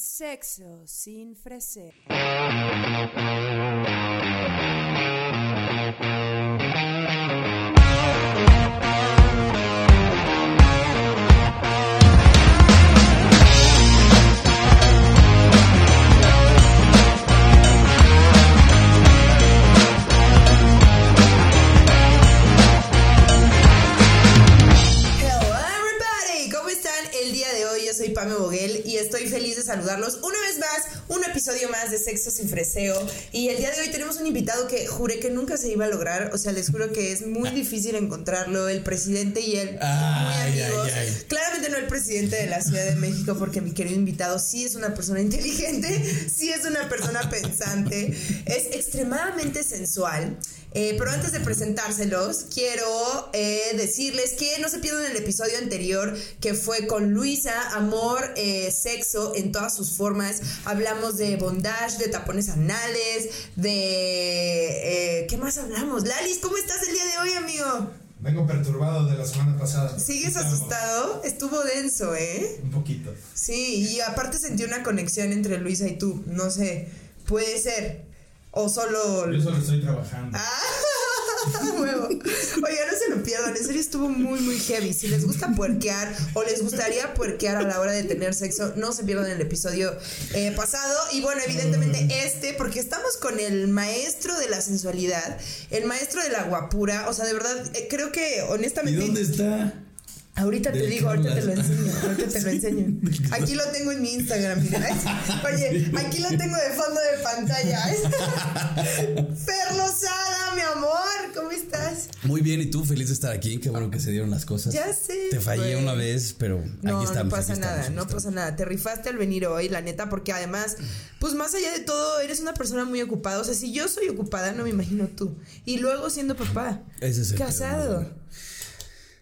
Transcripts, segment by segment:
Sexo sin freseo. Episodio más de Sexo sin Freseo y el día de hoy tenemos un invitado que juré que nunca se iba a lograr, o sea, les juro que es muy difícil encontrarlo, el presidente y él Ay, muy amigos. Claramente no el presidente de la Ciudad de México porque mi querido invitado sí es una persona inteligente, sí es una persona pensante, es extremadamente sensual. Eh, pero antes de presentárselos, quiero eh, decirles que no se pierdan el episodio anterior que fue con Luisa, amor, eh, sexo en todas sus formas. Hablamos de bondage, de tapones anales, de... eh, ¿Qué más hablamos? Lalis, ¿cómo estás el día de hoy, amigo? Vengo perturbado de la semana pasada. ¿Sigues Estamos asustado? Estuvo denso, ¿eh? Un poquito. Sí, y aparte sentí una conexión entre Luisa y tú. No sé, puede ser. O solo... Yo solo estoy trabajando. Ah, huevo. Oiga, no se lo pierdan, en serio estuvo muy, muy heavy. Si les gusta puerquear o les gustaría puerquear a la hora de tener sexo, no se pierdan el episodio eh, pasado. Y bueno, evidentemente este, porque estamos con el maestro de la sensualidad, el maestro de la guapura. O sea, de verdad, eh, creo que ¿Y honestamente. dónde está? Ahorita te ¿De digo, ahorita te lo enseño, ahorita te lo enseño. Aquí lo tengo en mi Instagram, mira. Oye, aquí lo tengo de fondo de pantalla. Fer Lozada, mi amor, ¿cómo estás? Muy bien, ¿y tú? Feliz de estar aquí. Qué bueno que se dieron las cosas. Ya sé, Te fallé una vez, pero No, aquí estamos. no pasa aquí nada, estamos, no pasa nada. Te rifaste al venir hoy, la neta, porque además, pues más allá de todo, eres una persona muy ocupada. O sea, si yo soy ocupada, no me imagino tú. Y luego siendo papá, Ese es el casado.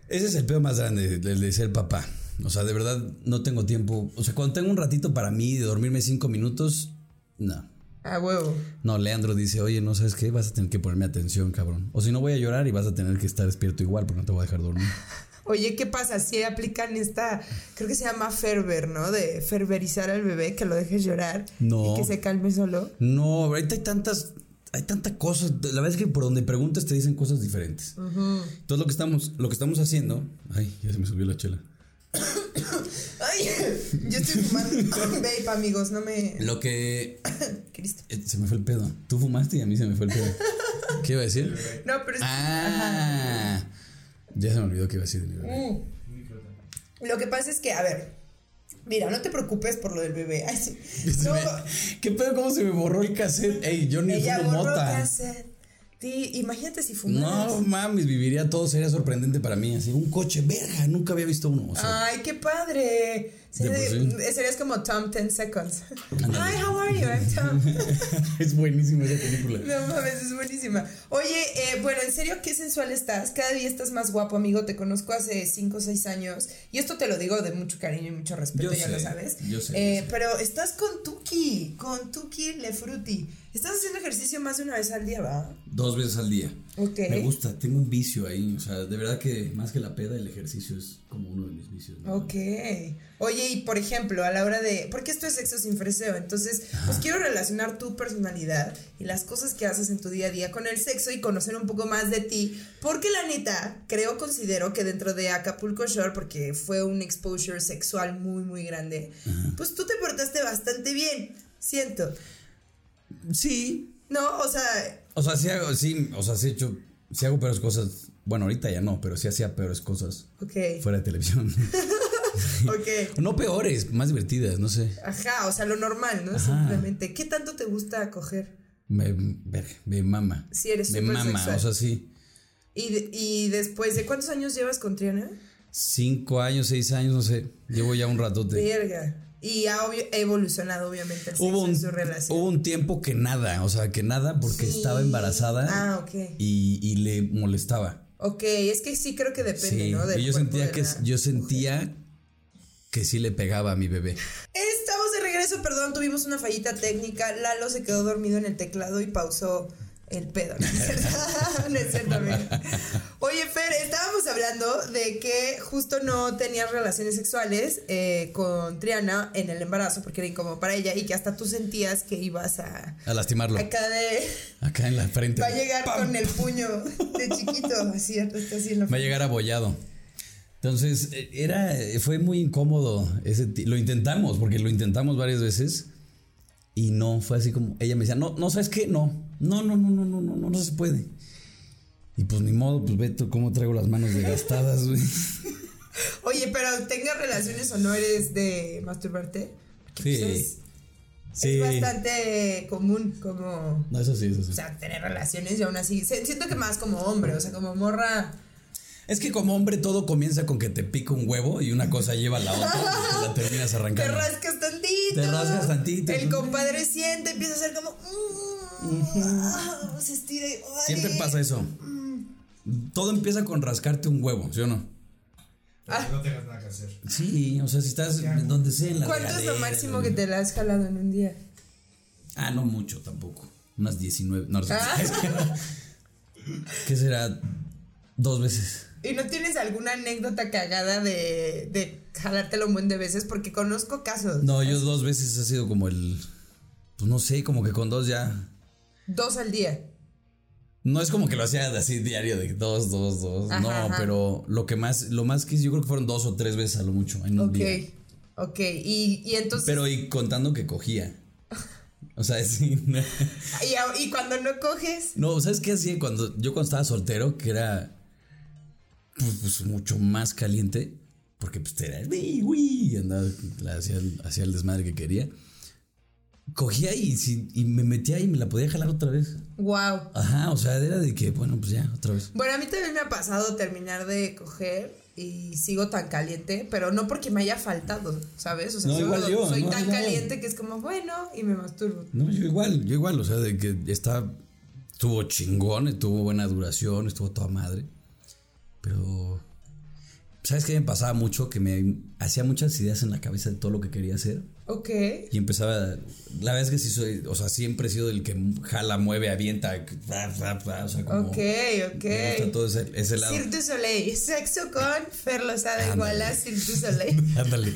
Ese es el peor más grande, el de ser papá. O sea, de verdad no tengo tiempo. O sea, cuando tengo un ratito para mí de dormirme cinco minutos, no. A huevo. No, Leandro dice, oye, no sabes qué, vas a tener que ponerme atención, cabrón. O si no voy a llorar y vas a tener que estar despierto igual porque no te voy a dejar dormir. Oye, ¿qué pasa? Si aplican esta, creo que se llama ferver, ¿no? De ferverizar al bebé, que lo dejes llorar No. y que se calme solo. No, ahorita hay tantas, hay tanta cosas. La verdad es que por donde preguntas te dicen cosas diferentes. Entonces lo que estamos, lo que estamos haciendo, ay, ya se me subió la chela. Ay, yo estoy fumando vape, amigos, no me... Lo que Cristo. eh, se me fue el pedo. Tú fumaste y a mí se me fue el pedo. ¿Qué iba a decir? No, pero es... Ah, ya se me olvidó qué iba a decir. Mm. Lo que pasa es que, a ver, mira, no te preocupes por lo del bebé. Ay, sí. No, ¿Qué pedo? ¿Cómo se me borró el cassette? Ey, yo ni ella fumo borró mota. cassette. Ti- imagínate si fumaras. No mames, viviría todo, sería sorprendente para mí. Así, un coche, verga, nunca había visto uno. O sea, Ay, qué padre. Por Sería- Serías como Tom 10 Seconds. Hi, how are you? I'm Tom. es buenísima esa película. No mames, es buenísima. Oye, eh, bueno, en serio, qué sensual estás. Cada día estás más guapo, amigo. Te conozco hace 5 o 6 años. Y esto te lo digo de mucho cariño y mucho respeto, Yo ya sé, lo sabes. yo sé, Eh, yo sé. Pero estás con Tuki, con Tuki Le Frutti. Estás haciendo ejercicio más de una vez al día, ¿va? Dos veces al día. Ok. Me gusta, tengo un vicio ahí. O sea, de verdad que más que la peda, el ejercicio es como uno de mis vicios. ¿no? Ok. Oye, y por ejemplo, a la hora de. Porque esto es sexo sin freseo. Entonces, pues quiero relacionar tu personalidad y las cosas que haces en tu día a día con el sexo y conocer un poco más de ti. Porque la neta, creo, considero que dentro de Acapulco Shore, porque fue un exposure sexual muy, muy grande, pues tú te portaste bastante bien. Siento. Sí. No, o sea. O sea, sí hago, sí, o sea, sí he hecho, sí hago peores cosas. Bueno, ahorita ya no, pero sí hacía peores cosas Ok. fuera de televisión. Ok. no peores, más divertidas, no sé. Ajá, o sea, lo normal, ¿no? Simplemente. ¿Qué tanto te gusta coger? Me, me mama. Sí, eres Me mama, sexual. o sea, sí. Y, y después, ¿de cuántos años llevas con Triana? Cinco años, seis años, no sé. Llevo ya un ratote. Verga. Y ha obvio- evolucionado, obviamente, el sexo Hubo un, en su relación. hubo un tiempo que nada, o sea, que nada porque Sí. estaba embarazada Ah, ok. y, y le molestaba. Ok, es que sí creo que depende, Sí, ¿no? Del yo sentía que la yo sentía que sí le pegaba a mi bebé. Estamos de regreso, perdón, tuvimos una fallita técnica. Lalo se quedó dormido en el teclado y pausó el pedo. No es cierto, No es cierto, amigo. Oye, Fer, estábamos hablando de que justo no tenías relaciones sexuales eh, con Triana en el embarazo porque era incómodo para ella y que hasta tú sentías que ibas a A lastimarlo. acá de Acá en la frente. va a llegar ¡Pam! con el puño de chiquito, así, está así en la Va a llegar abollado. Entonces, eh, era, fue muy incómodo. Ese, lo intentamos, porque lo intentamos varias veces. Y no, fue así como, ella me decía, no, no, ¿sabes qué? No, no, no, no, no, no, no, no, no se puede. Y pues ni modo, pues ve tú cómo traigo las manos desgastadas, güey. Oye, pero tengas relaciones o no eres de masturbarte. Porque, Sí. pues, es, Sí. es bastante común como No, eso sí, eso sí. o sea, tener relaciones y aún así siento que más como hombre, o sea, como morra Es que como hombre todo comienza con que te pica un huevo y una cosa lleva a la otra y la terminas te arrancando. rascas tantito. Te rascas tantito. El compadre siente, empieza a hacer como mm, ah, se estira y, ay. Siempre pasa eso. Todo empieza con rascarte un huevo, ¿sí o no? Para que no tengas nada que hacer. Sí, o sea, si estás en donde sea en la ¿Cuánto es lo máximo que te la has jalado en un día? Ah, no mucho tampoco. Unas 19. No, no sé. Ah. ¿Qué será? Dos veces. ¿Y no tienes alguna anécdota cagada de, de jalártelo un buen de veces? Porque conozco casos. No, yo dos veces ha sido como el. Pues no sé, como que con dos ya. Dos al día. No es como que lo hacía así diario de dos, dos, dos. Ajá, no, ajá. pero lo que más, lo más que yo creo que fueron dos o tres veces a lo mucho en un Ok. día. Ok. Y, y entonces. Pero y contando que cogía. O sea, sí. no. y, y cuando no coges. No, ¿sabes qué hacía cuando yo cuando estaba soltero? Que era pues, pues, mucho más caliente. Porque pues era uy, uy, y andaba, hacía, el- hacía el desmadre que quería. Cogía y, y me metía y me la podía jalar otra vez. Wow. Ajá, o sea, era de que, bueno, pues ya, otra vez. Bueno, a mí también me ha pasado terminar de coger y sigo tan caliente, pero no porque me haya faltado, ¿sabes? O sea, No, igual yo, soy no, tan caliente que es como, bueno, y me masturbo. No, yo igual, yo igual, o sea, de que está, estuvo chingón, estuvo buena duración, estuvo toda madre. Pero, ¿sabes qué me pasaba mucho? Que me hacía muchas ideas en la cabeza de todo lo que quería hacer. Ok. Y empezaba, la verdad es que sí soy, o sea, siempre he sido el que jala, mueve, avienta, ra, ra, ra, o sea, como... Ok, ok. Me gusta todo ese, ese lado. Cirque du Soleil. Sexo con Fer Lozada igual a Cirque du Soleil. Ándale.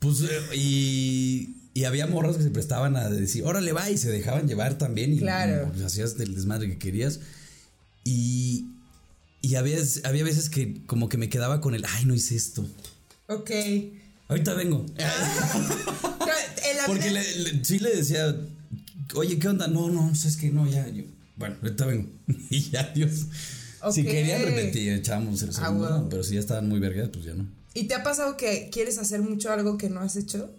Pues, eh, y, y había morras que se prestaban a decir, órale, va, y se dejaban llevar también. Y, Claro. hacías el desmadre que querías. Y, y había, había veces que como que me quedaba con el, ay, no hice esto. Ok. Ahorita vengo. Porque le- le- sí le decía, oye, ¿qué onda? No, no, es que no, ya, yo, bueno, ahorita vengo. y ya, Dios. Si querían repetir, echábamos el Ah, segundo, wow. pero si ya estaban muy vergas, pues ya no. ¿Y te ha pasado que quieres hacer mucho algo que no has hecho?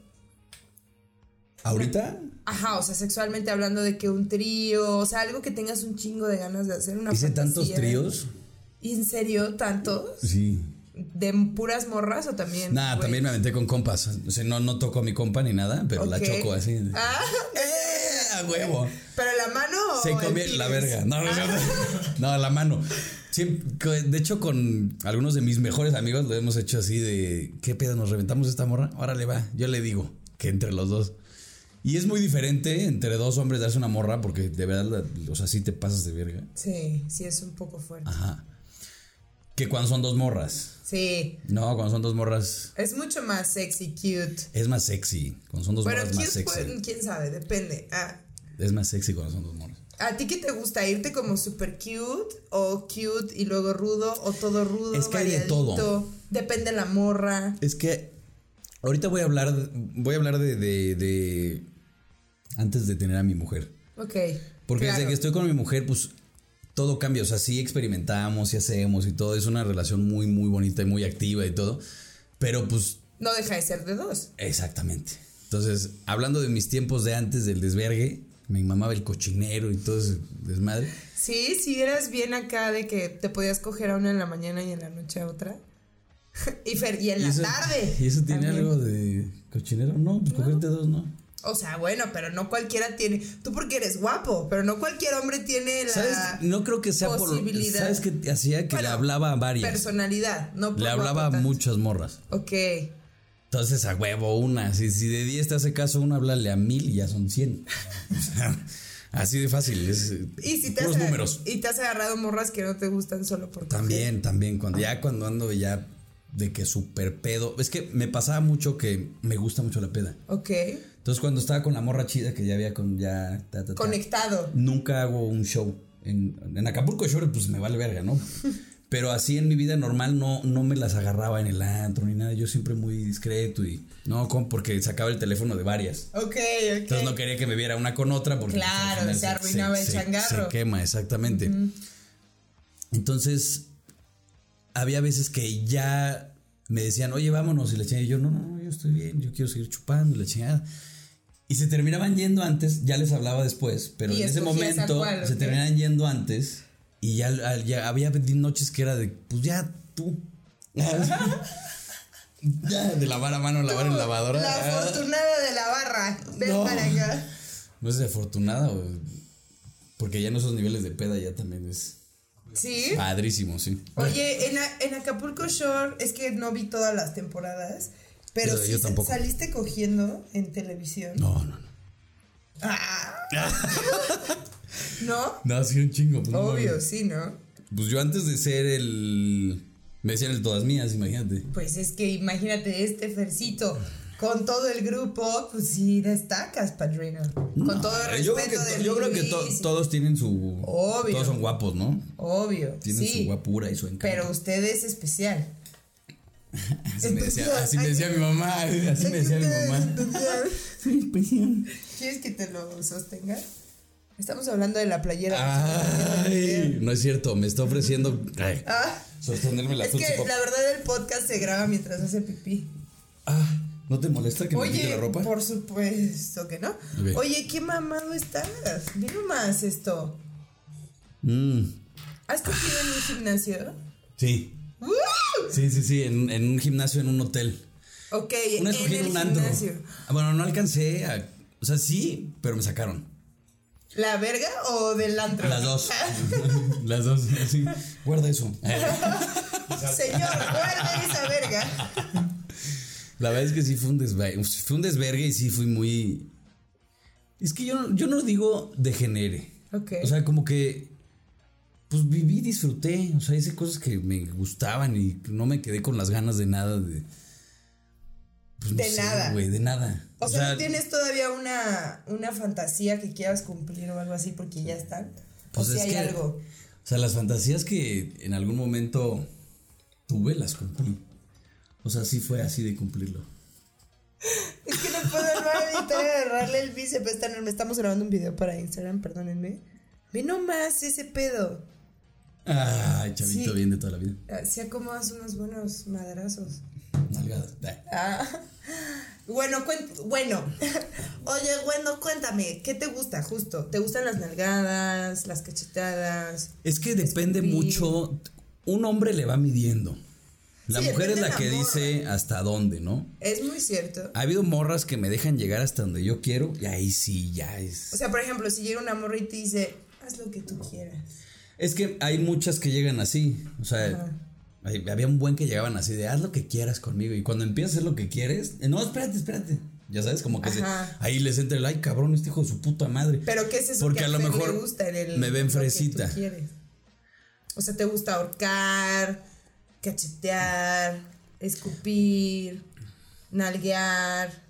¿Ahorita? Ajá, o sea, sexualmente hablando de que un trío, o sea, algo que tengas un chingo de ganas de hacer, una Hice tantos tríos. ¿Y en serio tantos? Sí. ¿De puras morras o también? Nada, güey? también me aventé con compas. O sea, no, no toco a mi compa ni nada, pero la choco así. Ah, ¡Eh! ¡A huevo! ¿Pero la mano o Se pines? la verga. No, no, Ah. no, no, la mano. De hecho, con algunos de mis mejores amigos lo hemos hecho así de ¿qué pedo? ¿Nos reventamos esta morra? Órale, va. Yo le digo que entre los dos. Y es muy diferente entre dos hombres darse una morra porque de verdad, o sea, sí te pasas de verga. Sí, sí, es un poco fuerte. Ajá. Que cuando son dos morras. Sí, No, cuando son dos morras es mucho más sexy, cute. es más sexy. Cuando son dos Bueno, morras más sexy. pues, quién sabe, depende. Ah, Es más sexy cuando son dos morras. ¿A ti qué te gusta? ¿Irte como super cute o cute y luego rudo o todo rudo? Es que hay de todo. Depende la morra. Es que ahorita voy a hablar, voy a hablar de, de, de- antes de tener a mi mujer. Ok. Porque claro. desde que estoy con mi mujer, pues todo cambia. O sea, sí experimentamos y hacemos y todo. Es una relación muy, muy bonita y muy activa y todo. Pero pues, No deja de ser de dos. exactamente. Entonces, hablando de mis tiempos de antes del desvergue, me mamaba el cochinero y todo ese desmadre. Sí, sí, eras bien acá de que te podías coger a una en la mañana y en la noche a otra. y, Fer- y en ¿Y la eso- tarde. ¿Y eso tiene también. algo de cochinero? No, pues cogerte dos, no. O sea, bueno, pero no cualquiera tiene. Tú porque eres guapo, pero no cualquier hombre tiene la ¿Sabes? No creo que sea por. posibilidad. ¿Sabes qué hacía? Que le hablaba a varias. personalidad, no por Le hablaba a muchas morras. Ok. Entonces, a huevo, una. Si, si de 10 te hace caso, una, háblale a mil y ya son 100. O sea, Así de fácil, es Y si te has, números. y te has agarrado morras que no te gustan solo por También, también, cuando ya cuando ando ya de que súper pedo. Es que me pasaba mucho que me gusta mucho la peda. Ok. Entonces cuando estaba con la morra chida que ya había con ya ta, ta, ta, Conectado. nunca hago un show. En, en Acapulco Shore, pues me vale verga, ¿no? Pero así en mi vida normal no, no me las agarraba en el antro ni nada. Yo siempre muy discreto y no, como porque sacaba el teléfono de varias. Ok, ok. Entonces no quería que me viera una con otra porque pues, Claro, se arruinaba el changarro. Se quema, exactamente. Entonces, había veces que ya me decían, oye, vámonos. Y le chingada. Y yo, no, no, no, yo estoy bien, yo quiero seguir chupando, la chingada. Y se terminaban yendo antes, ya les hablaba después, pero Y en ese momento se terminaban yendo antes. Y ya, ya había noches que era de, pues ya tú. ya, de lavar a mano, lavar en lavadora. La Ah. afortunada de la barra. Ven No. para acá. No es de afortunada, porque ya en esos niveles de peda ya también es ¿Sí? padrísimo, sí. Oye, en, en Acapulco Shore, es que no vi todas las temporadas, pero yo tampoco. saliste cogiendo en televisión. No, no, no. Ah. ¿No? No, sí, un chingo. Pues, Obvio, no. sí, ¿no? Pues yo antes de ser el. Me decían el todas mías, imagínate. Pues es que imagínate este Fercito con todo el grupo, pues sí destacas, padrino. Con todo el respeto yo creo que, de yo creo que to- todos tienen su. Obvio. Todos son guapos, ¿no? Obvio, Tienen sí. su guapura y su encanto. Pero usted es especial. Así, me decía, especial. así me Ay, decía mi mamá. Así me decía mi mamá. Soy especial. ¿Quieres que te lo sostenga? Estamos hablando de la playera. Ay, no es cierto, me está ofreciendo ay, Ah, sostenerme la es que la verdad el podcast se graba mientras hace pipí. Ah, ¿no te molesta que me quite la ropa? por supuesto que no. Oye, qué mamado estás. Ve nomás esto. Mm, ¿Has cogido en un gimnasio? sí. Sí, sí, sí, en, en un gimnasio, en un hotel. Ok, Una en el un antro. gimnasio. Ah, Bueno, no alcancé a. O sea, sí, pero me sacaron. ¿La verga o del antro? Las dos. Las dos. Sí. Guarda eso. Señor, guarda esa verga. La verdad es que sí fue un desvergue. Fue un desvergue y sí fui muy. Es que yo, yo no digo degenere. Ok. O sea, como que. Pues viví, disfruté. O sea, hice cosas que me gustaban y no me quedé con las ganas de nada de. Pues no De sé, nada. güey, de nada. O sea, ¿no tienes todavía una, una fantasía que quieras cumplir o algo así porque ya están? Pues o si es hay que- algo. O sea, las fantasías que en algún momento tuve, las cumplí. O sea, sí fue así de cumplirlo. Es que no puedo evitar agarrarle el bíceps. Estamos grabando un video para Instagram, perdónenme. Ve nomás ese pedo. Ay, chavito Sí. bien de toda la vida. Se acomodas unos buenos madrazos. Nalgadas. Ah. Ah. Bueno, bueno. Oye, bueno, cuéntame, ¿qué te gusta justo? ¿Te gustan las nalgadas, las cachetadas? Es que depende Escupir. mucho. Un hombre le va midiendo. La Sí, mujer es la que morra. dice hasta dónde, ¿no? Es muy cierto. Ha habido morras que me dejan llegar hasta donde yo quiero y ahí sí, ya O es. sea, por ejemplo, si llega una morra y te dice, haz lo que tú quieras. Es que hay muchas que llegan así. O sea, Ajá. hay- había un buen que llegaban así de haz lo que quieras conmigo. Y cuando empiezas a hacer lo que quieres, eh, no, espérate, espérate. Ya sabes, como que se- ahí les entra el ay, cabrón, este hijo de su puta madre. Pero ¿qué es eso Porque que a lo mejor le gusta en el, me ven fresita. O sea, ¿te gusta ahorcar, cachetear, escupir, nalguear?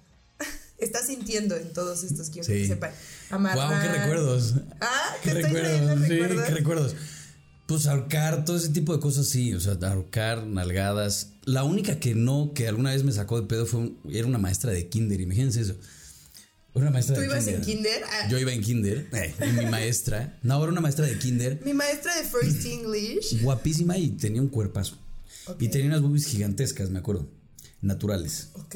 Estás sintiendo en todos estos, quiero que sepan. Amarrar. Wow, qué recuerdos. Ah, Qué recuerdos, sí, recuerdos. qué recuerdos. Pues ahorcar, todo ese tipo de cosas, sí. O sea, ahorcar, nalgadas. La única que no, que alguna vez me sacó de pedo fue, un- era una maestra de kinder, imagínense eso. Una maestra ¿Tú de ibas kinder. en kinder? Ah, Yo iba en kinder, eh, y mi maestra, no, era una maestra de kinder, Mi maestra de First English. guapísima y tenía un cuerpazo. Ok. Y tenía unas boobies gigantescas, me acuerdo, naturales. Ok.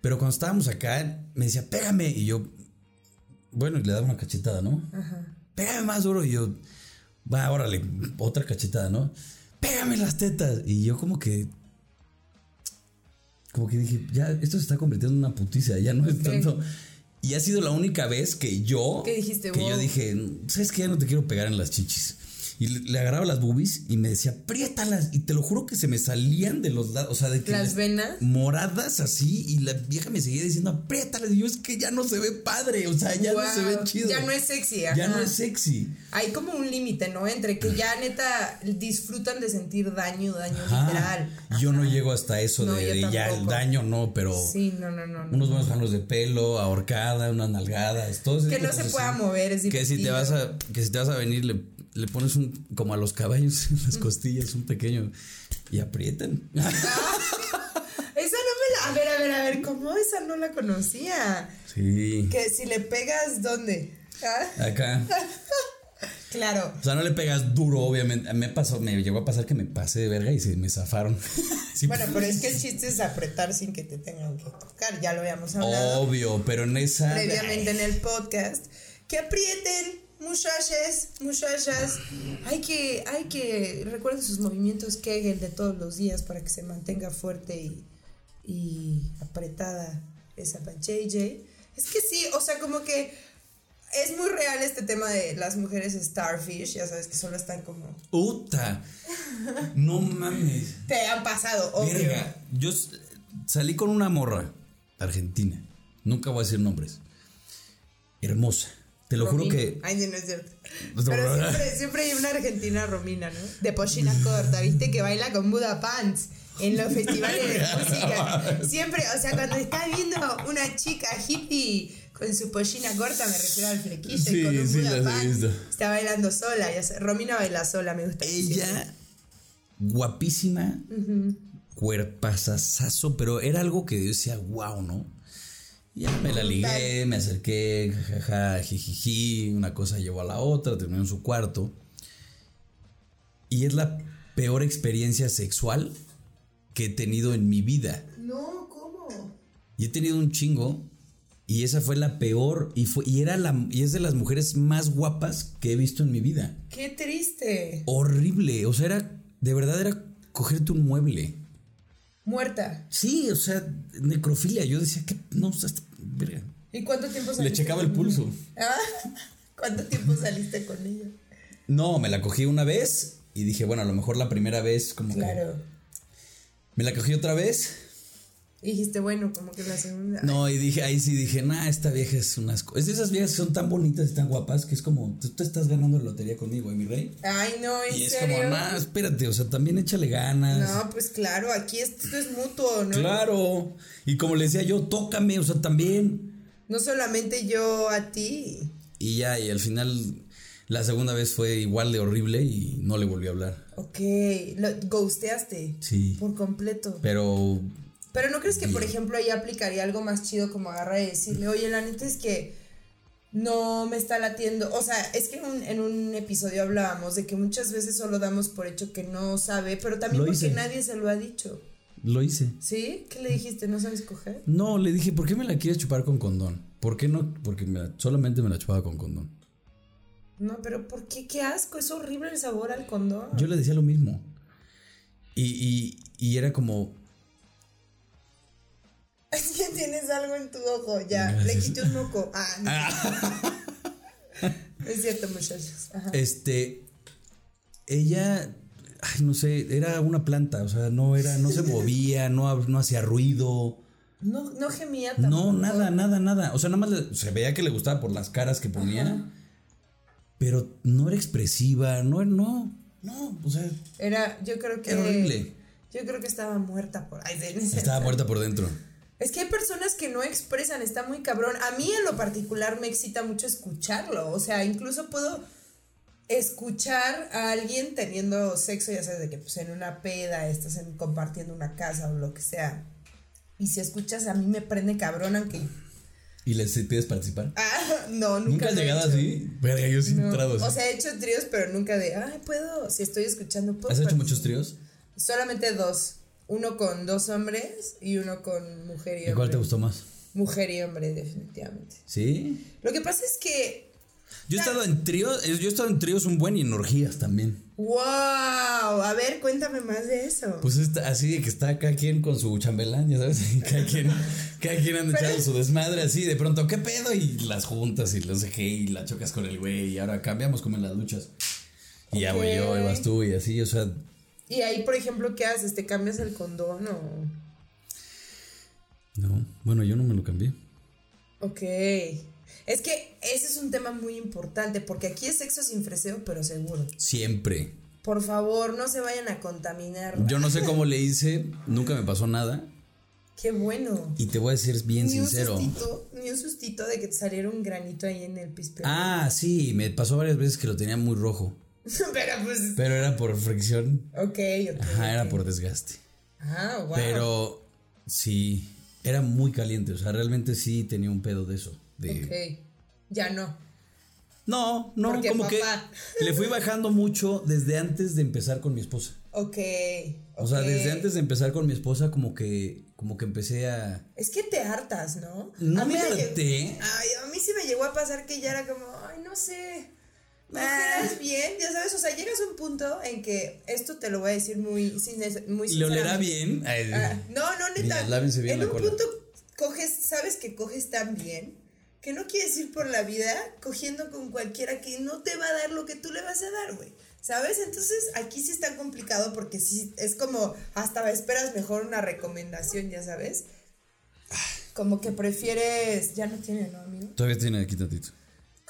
Pero cuando estábamos acá, me decía, pégame. Y yo, bueno, y le daba una cachetada, ¿no? Pégame más duro. Y yo, va, órale, otra cachetada, ¿no? Pégame las tetas. Y yo como que, como que dije, ya, esto se está convirtiendo en una puticia, ya no es tanto. Y ha sido la única vez que yo, ¿Qué dijiste, que yo dije, ¿sabes qué? Ya no te quiero pegar en las chichis. Y le, agarraba las boobies y me decía, apriétalas. Y te lo juro que se me salían de los lados. O sea, de que. ¿Las venas? Moradas así. Y la vieja me seguía diciendo, apriétalas. Y yo, es que ya no se ve padre. O sea, ya no se ve chido. Ya no es sexy. Ya no es sexy. Hay como un límite, ¿no? Entre que ya neta disfrutan de sentir daño, daño Ajá. literal. Yo no llego hasta eso No, de, ya el daño, no, pero. Sí, no, no, no. no. Unos buenos jalos de pelo, ahorcada, unas nalgadas, todo ese Que no se pueda mover, es Que si te vas a, que si te vas a venir, le, le pones un, como a los caballos en las costillas, un pequeño, y aprietan. Esa no me la. A ver, a ver, a ver, ¿cómo esa no la conocía? Sí. Que si le pegas, ¿dónde? Ah, Acá. Claro. O sea, no le pegas duro, obviamente. Me pasó, me llegó a pasar que me pasé de verga y se me zafaron. Sí, Bueno, pero es que el chiste es apretar sin que te tengan que tocar. Ya lo habíamos hablado Obvio, pero en esa. previamente en el podcast. Que aprieten, muchachas, muchachas. Hay que, hay que. Recuerden sus movimientos Kegel de todos los días para que se mantenga fuerte y, y apretada esa pa' JJ. Es que sí, o sea, como que es muy real este tema de las mujeres starfish, ya sabes que solo están como. Uta. No mames. Te han pasado, obvio. Verga, yo salí con una morra argentina. Nunca voy a decir nombres. Hermosa. Te lo juro que. Ay, no, es cierto. No, Pero siempre, siempre hay una argentina romina, ¿no? De pollina corta, ¿viste? Que baila con Buda Pants en los festivales de música. Siempre, o sea, cuando estás viendo una chica hippie con su pollina corta, me refiero al flequillo y Sí, con un sí, Buda Pants, está bailando sola. Romina baila sola, me gusta. Ella, guapísima, cuerpazazazo, pero era algo que yo decía, wow, ¿no? Ya me la ligué, me acerqué, jajaja, jijiji, una cosa llevó a la otra, terminó en su cuarto. Y es la peor experiencia sexual que he tenido en mi vida. No, ¿cómo? Y he tenido un chingo. Y esa fue la peor. Y, fue, y, era la, y es de las mujeres más guapas que he visto en mi vida. Qué triste. Horrible. O sea, era. De verdad era cogerte un mueble. Muerta. Sí, o sea, necrofilia. Yo decía que. No, o sea, verga. ¿Y cuánto tiempo Le saliste? checaba el pulso. Ah, ¿Cuánto tiempo saliste con ella? No, me la cogí una vez. Y dije, bueno, a lo mejor la primera vez, como que. Claro. Me la cogí otra vez. Y dijiste, bueno, como que la segunda. No, y dije, ahí sí dije, nah, esta vieja es unas Es de esas viejas que son tan bonitas y tan guapas que es como, tú te estás ganando la lotería conmigo, ¿eh, mi rey? Ay, no, en Y es serio. como, nah, espérate, o sea, también échale ganas. No, pues claro, aquí esto es mutuo, ¿no? Claro. Y como le decía yo, tócame, o sea, también. No solamente yo a ti. Y ya, y al final, la segunda vez fue igual de horrible y no le volví a hablar. Ok, lo ghosteaste. Sí. Por completo. Pero Pero ¿no crees que, por ejemplo, ahí aplicaría algo más chido como agarrar y decirle, oye, la neta es que no me está latiendo? O sea, es que en un, en un episodio hablábamos de que muchas veces solo damos por hecho que no sabe, pero también Lo porque hice. nadie se lo ha dicho. lo hice. ¿Sí? ¿Qué le dijiste? ¿No sabes coger? No, le dije, ¿por qué me la quieres chupar con condón? ¿Por qué no? Porque me la- solamente me la chupaba con condón. No, pero ¿por qué? Qué asco, es horrible el sabor al condón. Yo le decía lo mismo. Y, y, y era como, Que tienes algo en tu ojo, ya. Le quité un moco. Ah, no. es cierto, muchachos. Ajá. este, ella, ay, no sé, era una planta, o sea, no era, no se movía, no, no hacía ruido. No, no gemía tampoco. No, nada, nada, nada. O sea, nada más le- se veía que le gustaba por las caras que ponía. Pero no era expresiva, no, no, no, o sea, Era, yo creo que. Era horrible. Yo creo que estaba muerta por ahí. estaba muerta por dentro. Es que hay personas que no expresan, está muy cabrón. A mí en lo particular me excita mucho escucharlo. O sea, incluso puedo escuchar a alguien teniendo sexo, ya sabes, de que pues en una peda, estás en- compartiendo una casa o lo que sea. Y si escuchas, a mí me prende cabrón, aunque. ¿Y les pides participar? Ah, no, nunca. ¿Nunca has he llegado así? Verga, yo sí he No. entrado así. O sea, he hecho tríos, pero nunca de, ay, puedo, si estoy escuchando, puedo. ¿Has hecho participar". muchos tríos? Solamente dos. Uno con dos hombres y uno con mujer y ¿Y hombre. cuál te gustó más? Mujer y hombre, definitivamente. ¿Sí? Lo que pasa es que. Yo he estado en tríos, yo he estado en tríos un buen y en orgías también. ¡Wow! A ver, cuéntame más de eso. Pues está así de que está cada quien con su chambelán, ya sabes, y cada quien, cada quien anda echando su desmadre así, de pronto, ¿qué pedo? Y las juntas y los dejé y la chocas con el güey y ahora cambiamos como en las luchas. Y ya voy yo, y vas tú, y así, o sea, Y ahí, por ejemplo, ¿qué haces? ¿Te cambias el condón o...? no, bueno, yo no me lo cambié. Ok. Es que ese es un tema muy importante porque aquí es sexo sin freseo, pero seguro. Siempre. Por favor, no se vayan a contaminar. Yo no sé cómo le hice, nunca me pasó nada. Qué bueno. Y te voy a decir bien ni sincero. un sustito, ni un sustito de que te saliera un granito ahí en el pispero. Ah, sí, me pasó varias veces que lo tenía muy rojo. pero pues. Pero era por fricción. Ok, ok. Ajá, era por desgaste. Ah, wow. Pero sí, era muy caliente. O sea, realmente sí tenía un pedo de eso. De... Ok. Ya no. No, no, Porque como papá. que le fui bajando mucho desde antes de empezar con mi esposa. Ok. O sea, desde antes de empezar con mi esposa, como que, como que empecé a. Es que te hartas, ¿no? No A mí me harté. Ay, a mí sí me llegó a pasar que ya era como, ay, no sé. ¿No Ah. quedas bien? Ya sabes, o sea, llegas a un punto en que esto te lo voy a decir muy, sin, muy ¿Le olerá bien? Ay, Ah, no, no, neta. Niñas, bien en un cola. punto coges, sabes que coges tan bien que no quieres ir por la vida cogiendo con cualquiera que no te va a dar lo que tú le vas a dar, güey. ¿Sabes? Entonces aquí sí está complicado porque sí es como hasta esperas mejor una recomendación, ya sabes. Como que prefieres, ya no tiene, ¿no, amigo? Todavía tiene aquí tantito.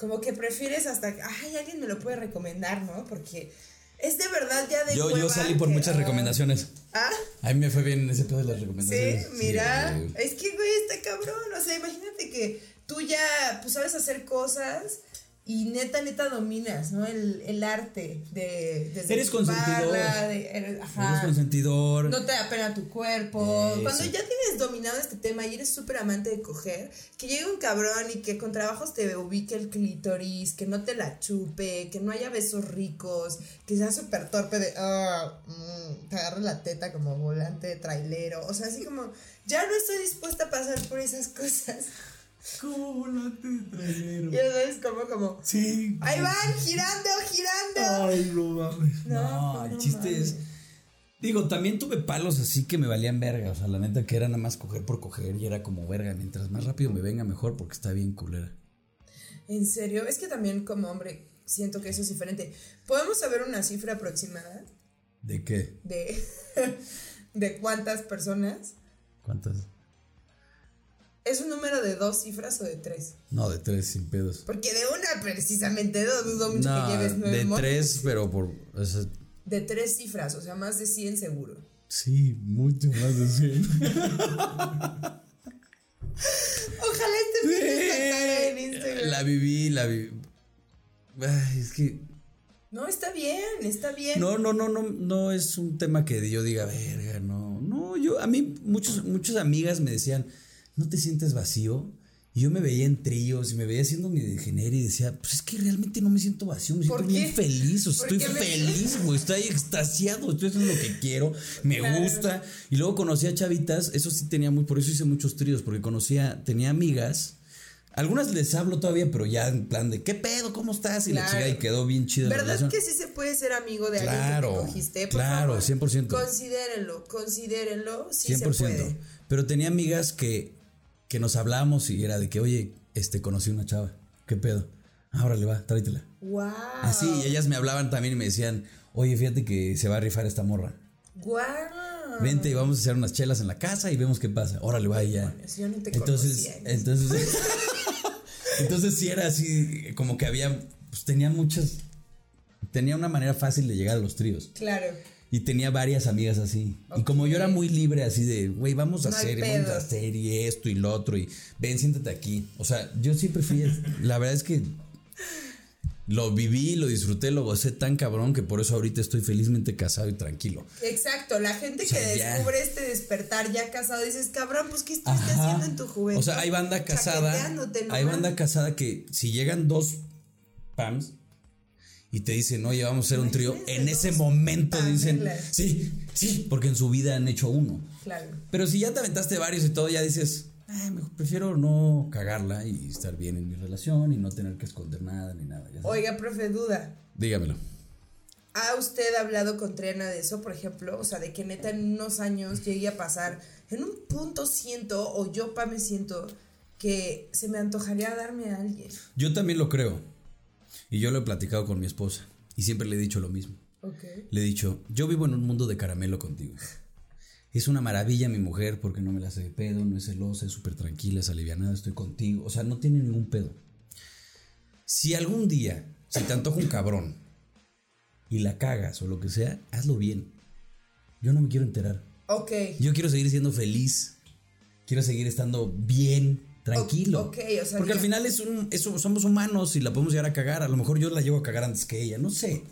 Como que prefieres hasta, ay, alguien me lo puede recomendar, ¿no? Porque es de verdad ya de Yo, yo salí por que, muchas ah, recomendaciones. Ah, A mí me fue bien en ese pedo de las Sí, recomendaciones. mira, güey. es que, güey, está cabrón. O sea, imagínate que tú ya, pues, sabes hacer cosas y neta, neta dominas, ¿no? El, el arte de... de Eres consentidor. de- eres- ajá. Eres consentidor. No te da pena tu cuerpo. Eso. Cuando ya tienes dominado este tema y eres súper amante de coger, que llegue un cabrón y que con trabajos te ubique el clítoris, que no te la chupe, que no haya besos ricos, que sea súper torpe de, mm, te agarre la teta como volante de trailero. O sea, así como, ya no estoy dispuesta a pasar por esas cosas. ¿Cómo volante de trailero? Y es como, como, Sí. ahí van, girando, girando. Ay, no mames. No, No, pues el no chiste mames. es. Digo, también tuve palos así que me valían verga. O sea, la neta que era nada más coger por coger y era como verga. Mientras más rápido me venga, mejor porque está bien culera. En serio, es que también como hombre siento que eso es diferente. ¿Podemos saber una cifra aproximada ¿De qué? de, de cuántas personas? ¿Cuántas? ¿Es un número de dos cifras o de tres? No, de tres sin pedos. Porque de una precisamente dos, dudo mucho No, que lleves nueve de monos. tres, pero por. o sea, De tres cifras, o sea, más de 100 seguro. sí, mucho más de 100. Ojalá este sacara en Instagram. la viví, la viví. Ay, es que. No, está bien, está bien. No, no, no, no, no es un tema que yo diga, verga, no. No, yo, a mí, muchos, muchas amigas me decían, ¿no te sientes vacío? Y yo me veía en tríos y me veía haciendo mi degenere y decía, pues es que realmente no me siento vacío, me siento ¿Por bien feliz, o sea, ¿Por estoy feliz, güey, estoy extasiado, estoy haciendo lo que quiero, me Claro. gusta. Y luego conocí a chavitas, eso sí tenía muy, por eso hice muchos tríos, porque conocía, tenía amigas. Algunas les hablo todavía, pero ya en plan de, ¿qué pedo? ¿Cómo estás? Y la Claro. chica y quedó bien chida la ¿Verdad relación. que sí se puede ser amigo de Claro, alguien que te cogiste? Por claro, favor, 100%. Considérenlo, considérenlo, sí 100%. se puede. Pero tenía amigas que, que nos hablábamos y era de que, oye, este, conocí una chava. ¿Qué pedo? Ahora le va, tráetela. Wow. Así, y ellas me hablaban también y me decían, oye, fíjate que se va a rifar esta morra. Wow. Vente y vamos a hacer unas chelas en la casa y vemos qué pasa. Órale, va y ya. Yo no te Entonces, conocía. entonces, entonces sí era así, como que había, pues tenía muchas, tenía una manera fácil de llegar a los tríos. Claro. Y tenía varias amigas así. Y como yo era muy libre, así de, güey, vamos a No hacer, vamos a hacer y esto y lo otro. Y ven, siéntate aquí. O sea, yo siempre fui. la verdad es que lo viví, lo disfruté, lo gocé tan cabrón que por eso ahorita estoy felizmente casado y tranquilo. Exacto, la gente sea, que ya. descubre este despertar ya casado, dices, cabrón, pues ¿qué estuviste haciendo en tu juventud? O sea, hay banda casada. Hay banda casada que si llegan dos PAMs y te dicen, oye, vamos a hacer un trío, en ese momento dicen, sí, sí, porque en su vida han hecho uno. Claro. Pero si ya te aventaste varios y todo, ya dices, "Ay, mejor prefiero no cagarla y estar bien en mi relación y no tener que esconder nada ni nada. Oiga, profe, duda. Dígamelo. ¿Ha usted hablado con Triana de eso, por ejemplo? O sea, de que neta en unos años llegue a pasar. En un punto siento, o yo pa me siento, que se me antojaría darme a alguien. Yo también lo creo. Y yo lo he platicado con mi esposa. Y siempre le he dicho lo mismo. Le he dicho, yo vivo en un mundo de caramelo contigo. Es una maravilla mi mujer porque no me la hace de pedo, no es celosa, es súper tranquila, es alivianada, estoy contigo. O sea, no tiene ningún pedo. Si algún día se te antoja un cabrón y la cagas o lo que sea, hazlo bien. Yo no me quiero enterar. Ok. Yo quiero seguir siendo feliz. Quiero seguir estando bien, tranquilo. O sea, Porque al final es un, eso, somos humanos y la podemos llegar a cagar. A lo mejor yo la llevo a cagar antes que ella. No sé.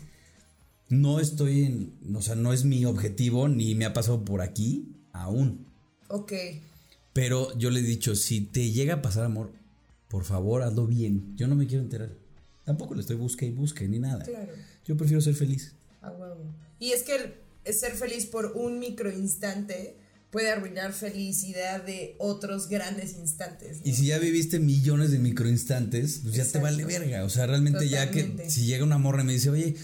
No estoy en. O sea, no es mi objetivo ni me ha pasado por aquí aún. Ok. Pero yo le he dicho, si te llega a pasar amor, por favor hazlo bien. Yo no me quiero enterar. Tampoco le estoy busque y busque ni nada. Claro. Yo prefiero ser feliz. A huevo. Y es que el- ser feliz por un micro instante puede arruinar felicidad de otros grandes instantes. ¿no? Y si ya viviste millones de microinstantes, pues ya te vale verga. O sea, realmente ya que si llega una morra y me dice, oye,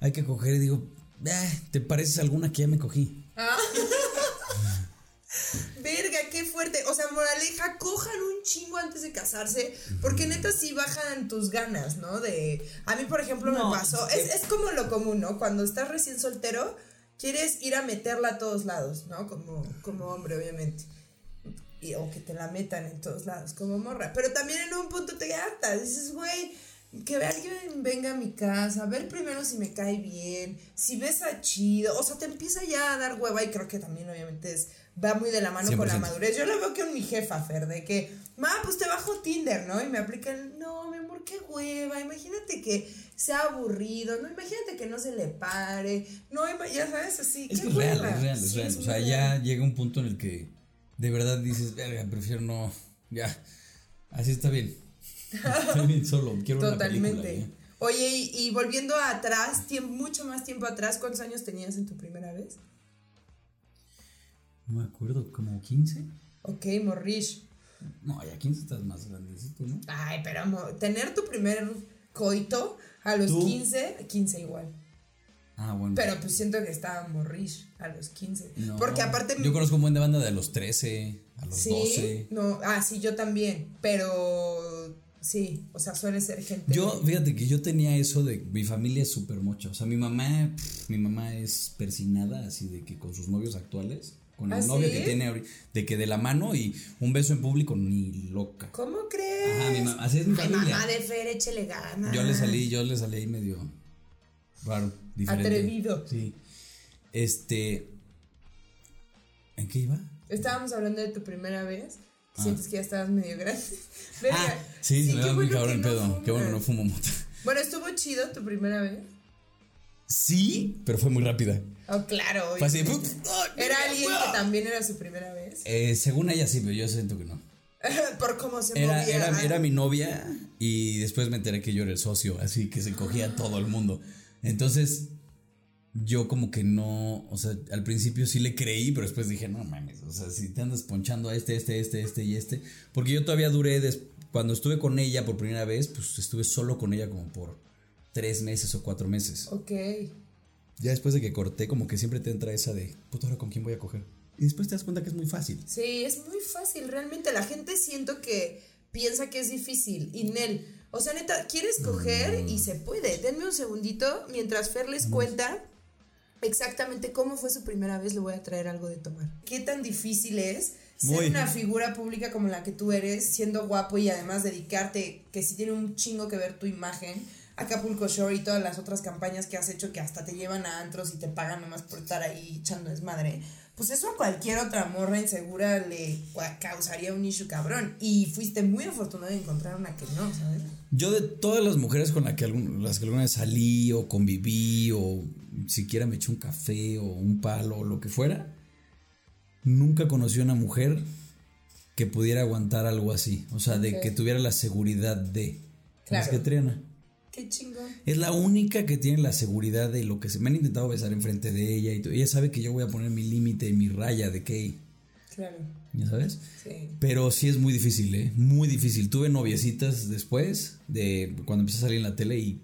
hay que coger, y digo, "Ah, ¿te pareces a alguna que ya me cogí? Verga, qué fuerte. O sea, moraleja, cojan un chingo antes de casarse, porque neta sí bajan tus ganas, ¿no? De. A mí, por ejemplo, No, me pasó. Es, es como lo común, ¿no? Cuando estás recién soltero, quieres ir a meterla a todos lados, ¿no? Como, como hombre, obviamente. Y, o que te la metan en todos lados, como morra. Pero también en un punto te hartas. Dices, güey, que alguien venga a mi casa, ver primero si me cae bien, si besa chido. O sea, te empieza ya a dar hueva y creo que también, obviamente, es, va muy de la mano con la 100%. madurez. Yo lo veo que con mi jefa, Fer, de que, ma, pues te bajo Tinder, ¿no? Y me aplican, no, mi amor, qué hueva. Imagínate que sea aburrido, no, imagínate que no se le pare, no, ya sabes, así. Es que es real, es real, es real. O sea, ya llega un punto en el que de verdad dices, verga, prefiero no, ya, así está bien. Estoy bien solo, quiero ver una película. Totalmente. ya. Oye, y, y volviendo atrás, mucho más tiempo atrás, ¿cuántos años tenías en tu primera vez? No me acuerdo, como 15. Ok, Morrish. No, ya 15 estás más grandecito, ¿no? Ay, pero tener tu primer coito a los ¿Tú? 15, 15 igual. Ah, bueno. Pero pues siento que estaba Morrish a los 15. No, Porque aparte. Yo conozco un buen de banda de los 13, a los sí, 12. no, ah, sí, yo también. Pero sí, o sea, suele ser gente. Yo, fíjate que yo tenía eso de mi familia es súper mocha. O sea, mi mamá, pff, mi mamá es persinada, así de que con sus novios actuales, con el ¿Ah, novio sí? que tiene ahorita, de que de la mano y un beso en público, ni loca. ¿Cómo crees? Ajá, mi mamá, así es mi Ay, familia. mamá de Fer, échele ganas. Yo le salí, yo le salí ahí medio raro, diferente. Atrevido. Sí. Este. ¿En qué iba? Estábamos hablando de tu primera vez. Sientes que ya estabas medio grande. Verga. Ah, sí, se me va muy cabrón el no pedo. Qué bueno que no fumo mota. Bueno, estuvo chido tu primera vez. Sí, pero fue muy rápida. Oh, claro. Fue. ¡Ay, Era alguien que también era su primera vez. Eh, según ella sí, pero yo siento que no. Por cómo se Era, movía. era, era mi novia y después me enteré que yo era el socio, así que se cogía a todo el mundo. Entonces, yo como que no, o sea, al principio sí le creí, pero después dije, no mames, o sea, si te andas ponchando a este, este, este, este y este, porque yo todavía duré, des- cuando estuve con ella por primera vez, pues estuve solo con ella como por tres meses o cuatro meses. Ok. Ya después de que corté, como que siempre te entra esa de, puta, ahora con quién voy a coger. Y después te das cuenta que es muy fácil. Sí, es muy fácil. Realmente la gente siento que piensa que es difícil. Y Nel, o sea, neta, quieres coger y se puede. Denme un segundito mientras Fer les cuenta exactamente cómo fue su primera vez. Le voy a traer algo de tomar. ¿Qué tan difícil es ser Muy. una figura pública como la que tú eres, siendo guapo y además dedicarte, que si tiene un chingo que ver tu imagen? Acapulco Shore y todas las otras campañas que has hecho que hasta te llevan a antros y te pagan nomás por estar ahí echando desmadre. Pues eso a cualquier otra morra insegura le causaría un issue cabrón. Y fuiste muy afortunado de encontrar una que no, ¿sabes? Yo de todas las mujeres con las que, algún- las que alguna vez salí o conviví o siquiera me eché un café o un palo o lo que fuera, nunca conocí a una mujer que pudiera aguantar algo así. O sea, de que tuviera la seguridad de... Claro. Es que Triana. Qué chingón. Es la única que tiene la seguridad de lo que se me han intentado besar enfrente de ella y todo. ella sabe que yo voy a poner mi límite y mi raya de que, Claro. ¿ya sabes? Sí. Pero sí es muy difícil, ¿eh? Muy difícil. Tuve noviecitas después de cuando empecé a salir en la tele y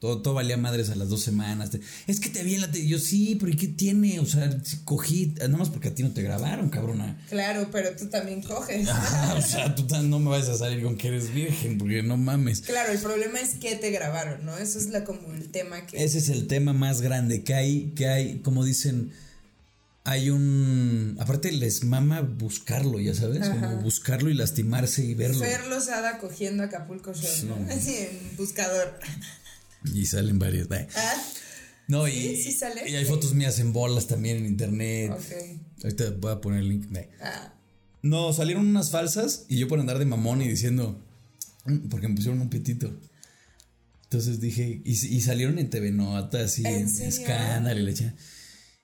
Todo, todo valía madres a las dos semanas. Es que te vi en la tele. Yo sí, pero ¿y qué tiene? O sea, cogí. Nada más porque a ti no te grabaron, cabrona. Claro, pero tú también coges. Ajá, o sea, tú no me vas a salir con que eres virgen, porque no mames. Claro, el problema es que te grabaron, ¿no? Eso es la, como el tema que... Ese es el tema más grande que hay, que hay, como dicen, hay un... Aparte les mama buscarlo, ya sabes, como buscarlo y lastimarse y verlo. Fer Lozada cogiendo Acapulco Shore. No. Así en buscador. Y salen varios. Ah, No, ¿Sí? y, ¿Sí sale? y hay fotos mías en bolas también en internet. ok. Ahorita voy a poner el link. Ah, No, salieron unas falsas y yo por andar de mamón y diciendo, "Mm", porque me pusieron un pitito. Entonces dije, y, y salieron en TV Nota, así, ¿En en, escándalo y la.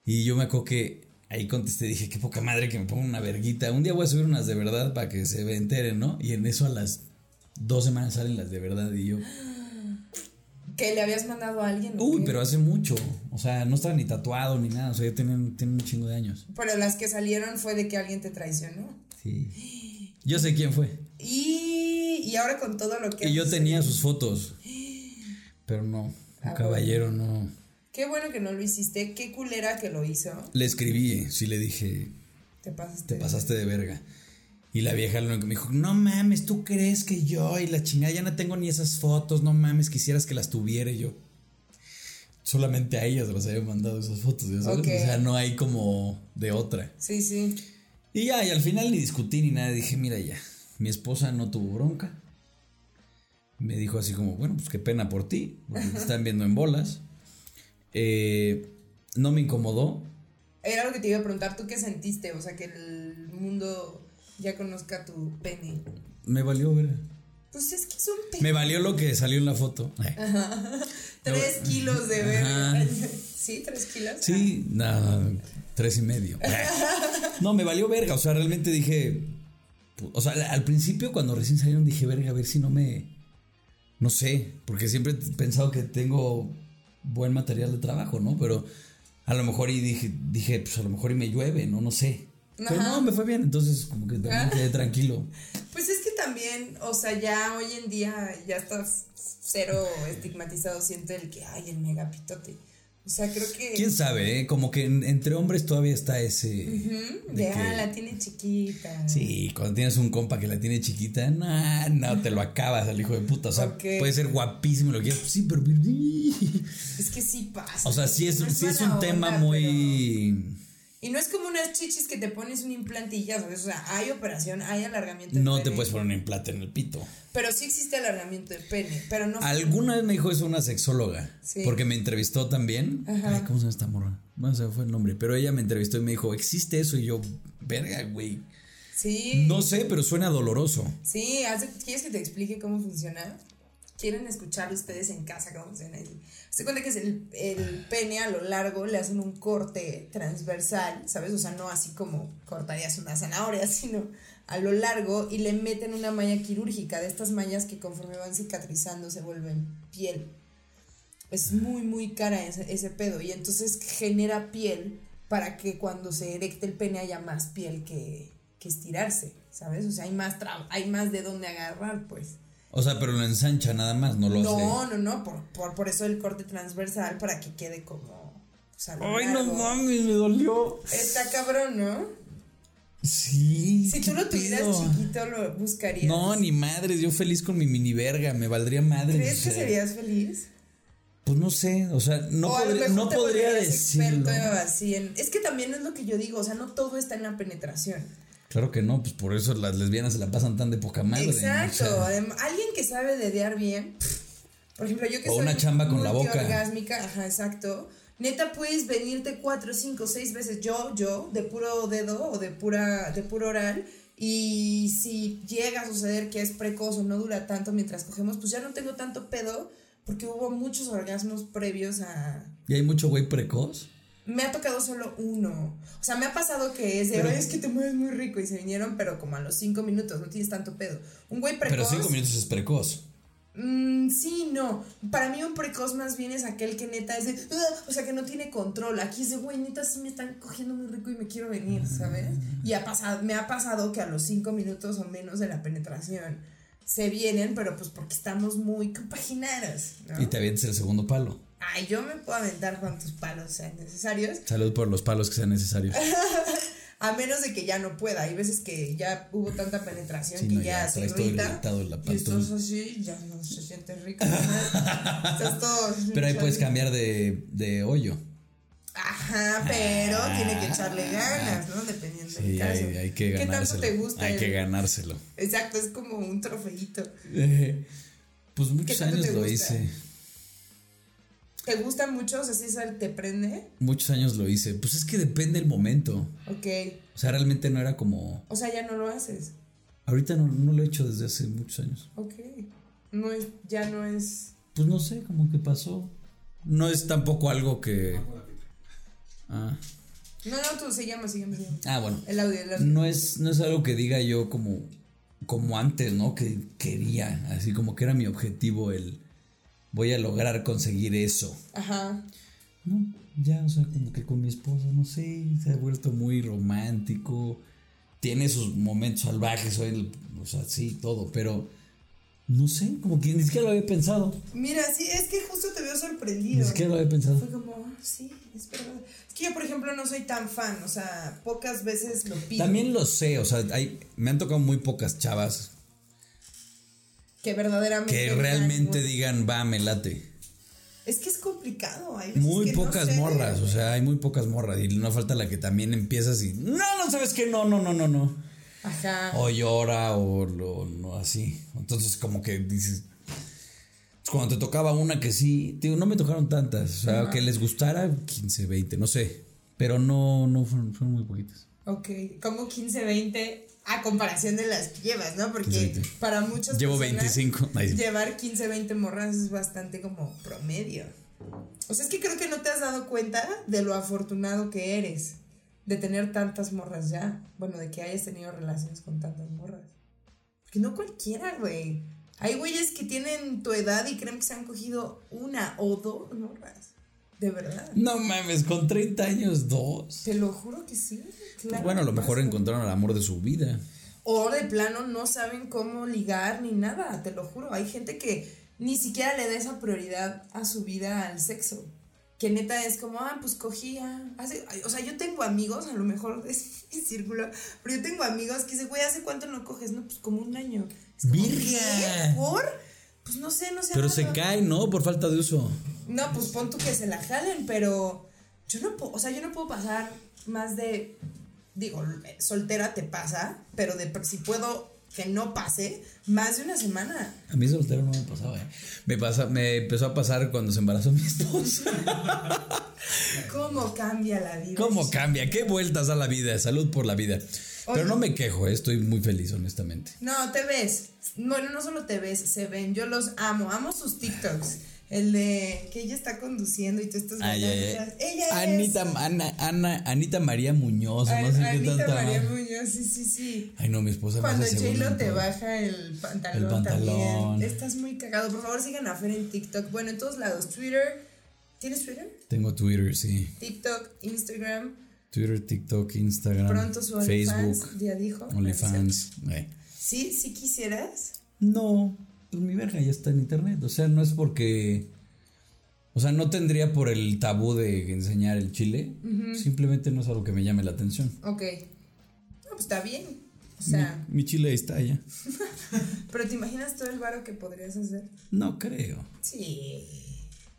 Y yo me acuerdo que ahí contesté, dije, qué poca madre que me ponga una verguita. Un día voy a subir unas de verdad para que se enteren, ¿no? Y en eso a las dos semanas salen las de verdad y yo, ¿Que le habías mandado a alguien? uy, pero hace mucho. O sea, no estaba ni tatuado ni nada, o sea, ya tienen, tienen un chingo de años. Pero las que salieron fue de que alguien te traicionó. Sí. Yo sé quién fue. Y, y ahora con todo lo que... Y yo tenía sus fotos. Pero no, un Ah, caballero no. Qué bueno que no lo hiciste. Qué culera que lo hizo. Le escribí, sí le dije, Te pasaste. te pasaste de verga. Y la vieja lo único que me dijo, no mames, ¿tú crees que yo y la chingada ya no tengo ni esas fotos? No mames, quisieras que las tuviera Y yo. Solamente a ellas las había mandado esas fotos, ¿ya sabes? O sea, no hay como de otra. Sí, sí. Y ya, y al final ni discutí ni nada. Dije, mira ya, mi esposa no tuvo bronca. Me dijo así como, bueno, pues qué pena por ti, porque te están viendo en bolas. Eh, no me incomodó. Era lo que te iba a preguntar. ¿Tú qué sentiste? O sea, que el mundo ya conozca tu pene. Me valió ver. Pues es que es un pene. Me valió lo que salió en la foto. Ay. Tres kilos de verga. Ajá. Sí, tres kilos. Sí, nada, tres y medio. No, me valió verga. O sea, realmente dije. O sea, al principio, cuando recién salieron, dije, verga, a ver si no me. No sé, porque siempre he pensado que tengo buen material de trabajo, ¿no? Pero a lo mejor y dije, dije, pues a lo mejor y me llueve, ¿no? No sé. Pero Ajá. no, me fue bien. Entonces, como que también quedé tranquilo. Pues es que también, o sea, ya hoy en día ya está cero estigmatizado, siento el que, ay, el megapitote. O sea, creo que. Quién sabe, ¿eh? Como que en- entre hombres todavía está ese. Ujú, de De, que- ah, la tiene chiquita. Sí, cuando tienes un compa que la tiene chiquita, no, no, te lo acabas al hijo de puta. O sea, puede ser guapísimo lo que quieras. Sí, pero. Es que sí pasa. O sea, sí es, No sí es un tema muy. pero- Y no es como unas chichis que te pones un implante y ya, ¿sabes? O sea, hay operación, hay alargamiento de No te puedes poner un implante en el pito. Pero sí existe alargamiento de pene, pero no. Alguna vez me dijo eso una sexóloga. Sí. Porque me entrevistó también. Ajá. Ay, ¿cómo se llama esta morra? Bueno, se fue el nombre. Pero ella me entrevistó y me dijo, ¿existe eso? Y yo, verga, güey. Sí. No sé, pero suena doloroso. Sí, ¿quieres que te explique cómo funciona? ¿Quieren escuchar ustedes en casa cómo funciona? Se cuenta que es el, el pene a lo largo, le hacen un corte transversal, ¿sabes? O sea, no así como cortarías una zanahoria, sino a lo largo y le meten una malla quirúrgica de estas mallas que conforme van cicatrizando se vuelven piel. Es muy, muy cara ese, pedo y entonces genera piel para que cuando se erecte el pene haya más piel que, que estirarse, ¿sabes? O sea, hay más, hay más de dónde agarrar, pues. O sea, pero lo ensancha nada más, no lo No, hace. no, no, por, por, por eso el corte transversal para que quede como... o sea, lo Ay, no mames, me dolió. Está cabrón, ¿no? Sí. Si tú lo tuvieras chiquito, lo buscarías. No, ni madres, yo feliz con mi mini verga, me valdría madre. ¿Crees que serías feliz? Pues no sé, o sea, no, o podría- no te podría decirlo. experto así en- Es que también es lo que yo digo, o sea, no todo está en la penetración. Claro que no, pues por eso las lesbianas se la pasan tan de poca madre. ¿no? Exacto. O sea, adem- alguien que sabe dedear bien. Por ejemplo, yo que O soy una chamba con la boca. multiorgásmica, ajá, exacto. Neta, puedes venirte cuatro, cinco, seis veces yo, yo, de puro dedo o de pura, de puro oral. Y si llega a suceder que es precoz o no dura tanto mientras cogemos, pues ya no tengo tanto pedo porque hubo muchos orgasmos previos a, ¿Y hay mucho güey precoz? Me ha tocado solo uno. O sea, me ha pasado que es de, Pero- "Ay, es que te mueves muy rico y se vinieron, pero como a los cinco minutos, no tienes tanto pedo. Un güey precoz. Pero cinco minutos es precoz. Mm, sí, no. Para mí un precoz más bien es aquel que neta es de, o sea, que no tiene control. Aquí es de, güey, neta sí me están cogiendo muy rico y me quiero venir, ¿sabes? Y ha pasado, me ha pasado que a los cinco minutos o menos de la penetración se vienen, pero pues porque estamos muy compaginadas, ¿no? Y te avientes el segundo palo. Ay, yo me puedo aventar cuantos palos sean necesarios, Salud por los palos que sean necesarios. a menos de que ya no pueda. Hay veces que ya hubo tanta penetración Sí, que no, ya, ya se irrita. y estás así, ya no se siente rico. estás todo. Pero ahí puedes cambiar de, de hoyo. Ajá, pero tiene que echarle ganas, ¿no? Dependiendo del Sí, caso. hay, hay que ¿Qué ganárselo. tanto te gusta? Hay que ganárselo. Exacto, es como un trofeito. Eh, pues muchos años lo gusta? hice. ¿Te gusta mucho? O sea, si sal- te prende. Muchos años lo hice. Pues es que depende el momento. Ok. O sea, realmente no era como. O sea, ya no lo haces. Ahorita no, no lo he hecho desde hace muchos años. Ok. No es, ya no es. Pues no sé, como que pasó. No es tampoco algo que. Ah, No, no, tú se llama, se llama, se llama. ah bueno. El audio, el audio. No es, no es algo que diga yo como, como antes, ¿no? Que quería, así como que era mi objetivo el voy a lograr conseguir eso. Ajá. No, ya, o sea, como que con mi esposa, no sé, se ha vuelto muy romántico. Tiene sus momentos salvajes, o sea, sí, todo, pero no sé, como que ni siquiera lo había pensado. Mira, sí, es que justo te veo Ni sorprendido. siquiera lo había pensado. Fue como, ah, sí, es verdad. Es que yo, por ejemplo, no soy tan fan, o sea, pocas veces lo pido. También lo sé, o sea, hay, me han tocado muy pocas chavas que verdaderamente. que realmente digan, va, me late. Es que es complicado. Hay Muy no pocas sé. morras, o sea, hay muy pocas morras. Y no falta la que también empiezas y. No, no sabes que no, no, no, no, no. Ajá. O llora o lo no, así. Entonces, como que dices. Cuando te tocaba una que sí, digo, no me tocaron tantas. O sea, que les gustara 15, 20, no sé. Pero no, no fueron, fueron muy poquitas. Ok, como 15, 20 a comparación de las que llevas, ¿no? Porque 15, 20. para muchas Llevo personas 25. Ay, sí. llevar 15, 20 morras es bastante como promedio. O sea, es que creo que no te has dado cuenta de lo afortunado que eres de tener tantas morras ya. Bueno, de que hayas tenido relaciones con tantas morras. Porque no cualquiera, güey. Hay güeyes que tienen tu edad y creen que se han cogido una o dos morras. De verdad. No mames, con 30 años, dos. Te lo juro que sí. Pues claro bueno, a lo mejor encontraron el amor de su vida. O de plano no saben cómo ligar ni nada, te lo juro. Hay gente que ni siquiera le da esa prioridad a su vida al sexo. Que neta es como, ah, pues cogía. Hace, ay, o sea, yo tengo amigos, a lo mejor es mi círculo, pero yo tengo amigos que dicen, güey, ¿hace cuánto no coges? No, pues como un año. Es como. ¿Por? Pues no sé, no sé. Pero se cae, ¿no? Por falta de uso. No, pues pon tú que se la jalen, pero yo no puedo, o sea, yo no puedo pasar más de, digo, soltera te pasa, pero de si puedo que no pase, más de una semana. A mí soltero no me pasaba, ¿eh? Me, pasa, me empezó a pasar cuando se embarazó mi esposa. ¿Cómo cambia la vida? ¿Cómo cambia? ¿Qué vueltas a la vida? Salud por la vida. Pero no me quejo, ¿eh? estoy muy feliz, honestamente. No, te ves. Bueno, no solo te ves, se ven. Yo los amo, amo sus TikToks. El de que ella está conduciendo y tú estás Ay, ay, ay. bailando. Ella Anita, es. Ana, Ana, Anita María Muñoz, Ay, no sé qué Anita tanta. María Muñoz, sí, sí, sí. Ay, no, mi esposa me Cuando hace J-Lo en te baja el pantalón, El pantalón. también. Estás muy cagado. Por favor, sigan a Fer en TikTok. Bueno, en todos lados. Twitter. ¿Tienes Twitter? Tengo Twitter, sí. TikTok, Instagram. Twitter, TikTok, Instagram, Pronto su OnlyFans. Facebook, Ya dijo. OnlyFans. eh. Sí, sí quisieras. No, pues mi verga ya está en internet. O sea, no es porque. O sea, no tendría por el tabú de enseñar el chile. Simplemente no es algo que me llame la atención. Ok. No, pues está bien. O sea, Mi, mi chile ahí está ya. pero ¿te imaginas todo el varo que podrías hacer? No creo. Sí.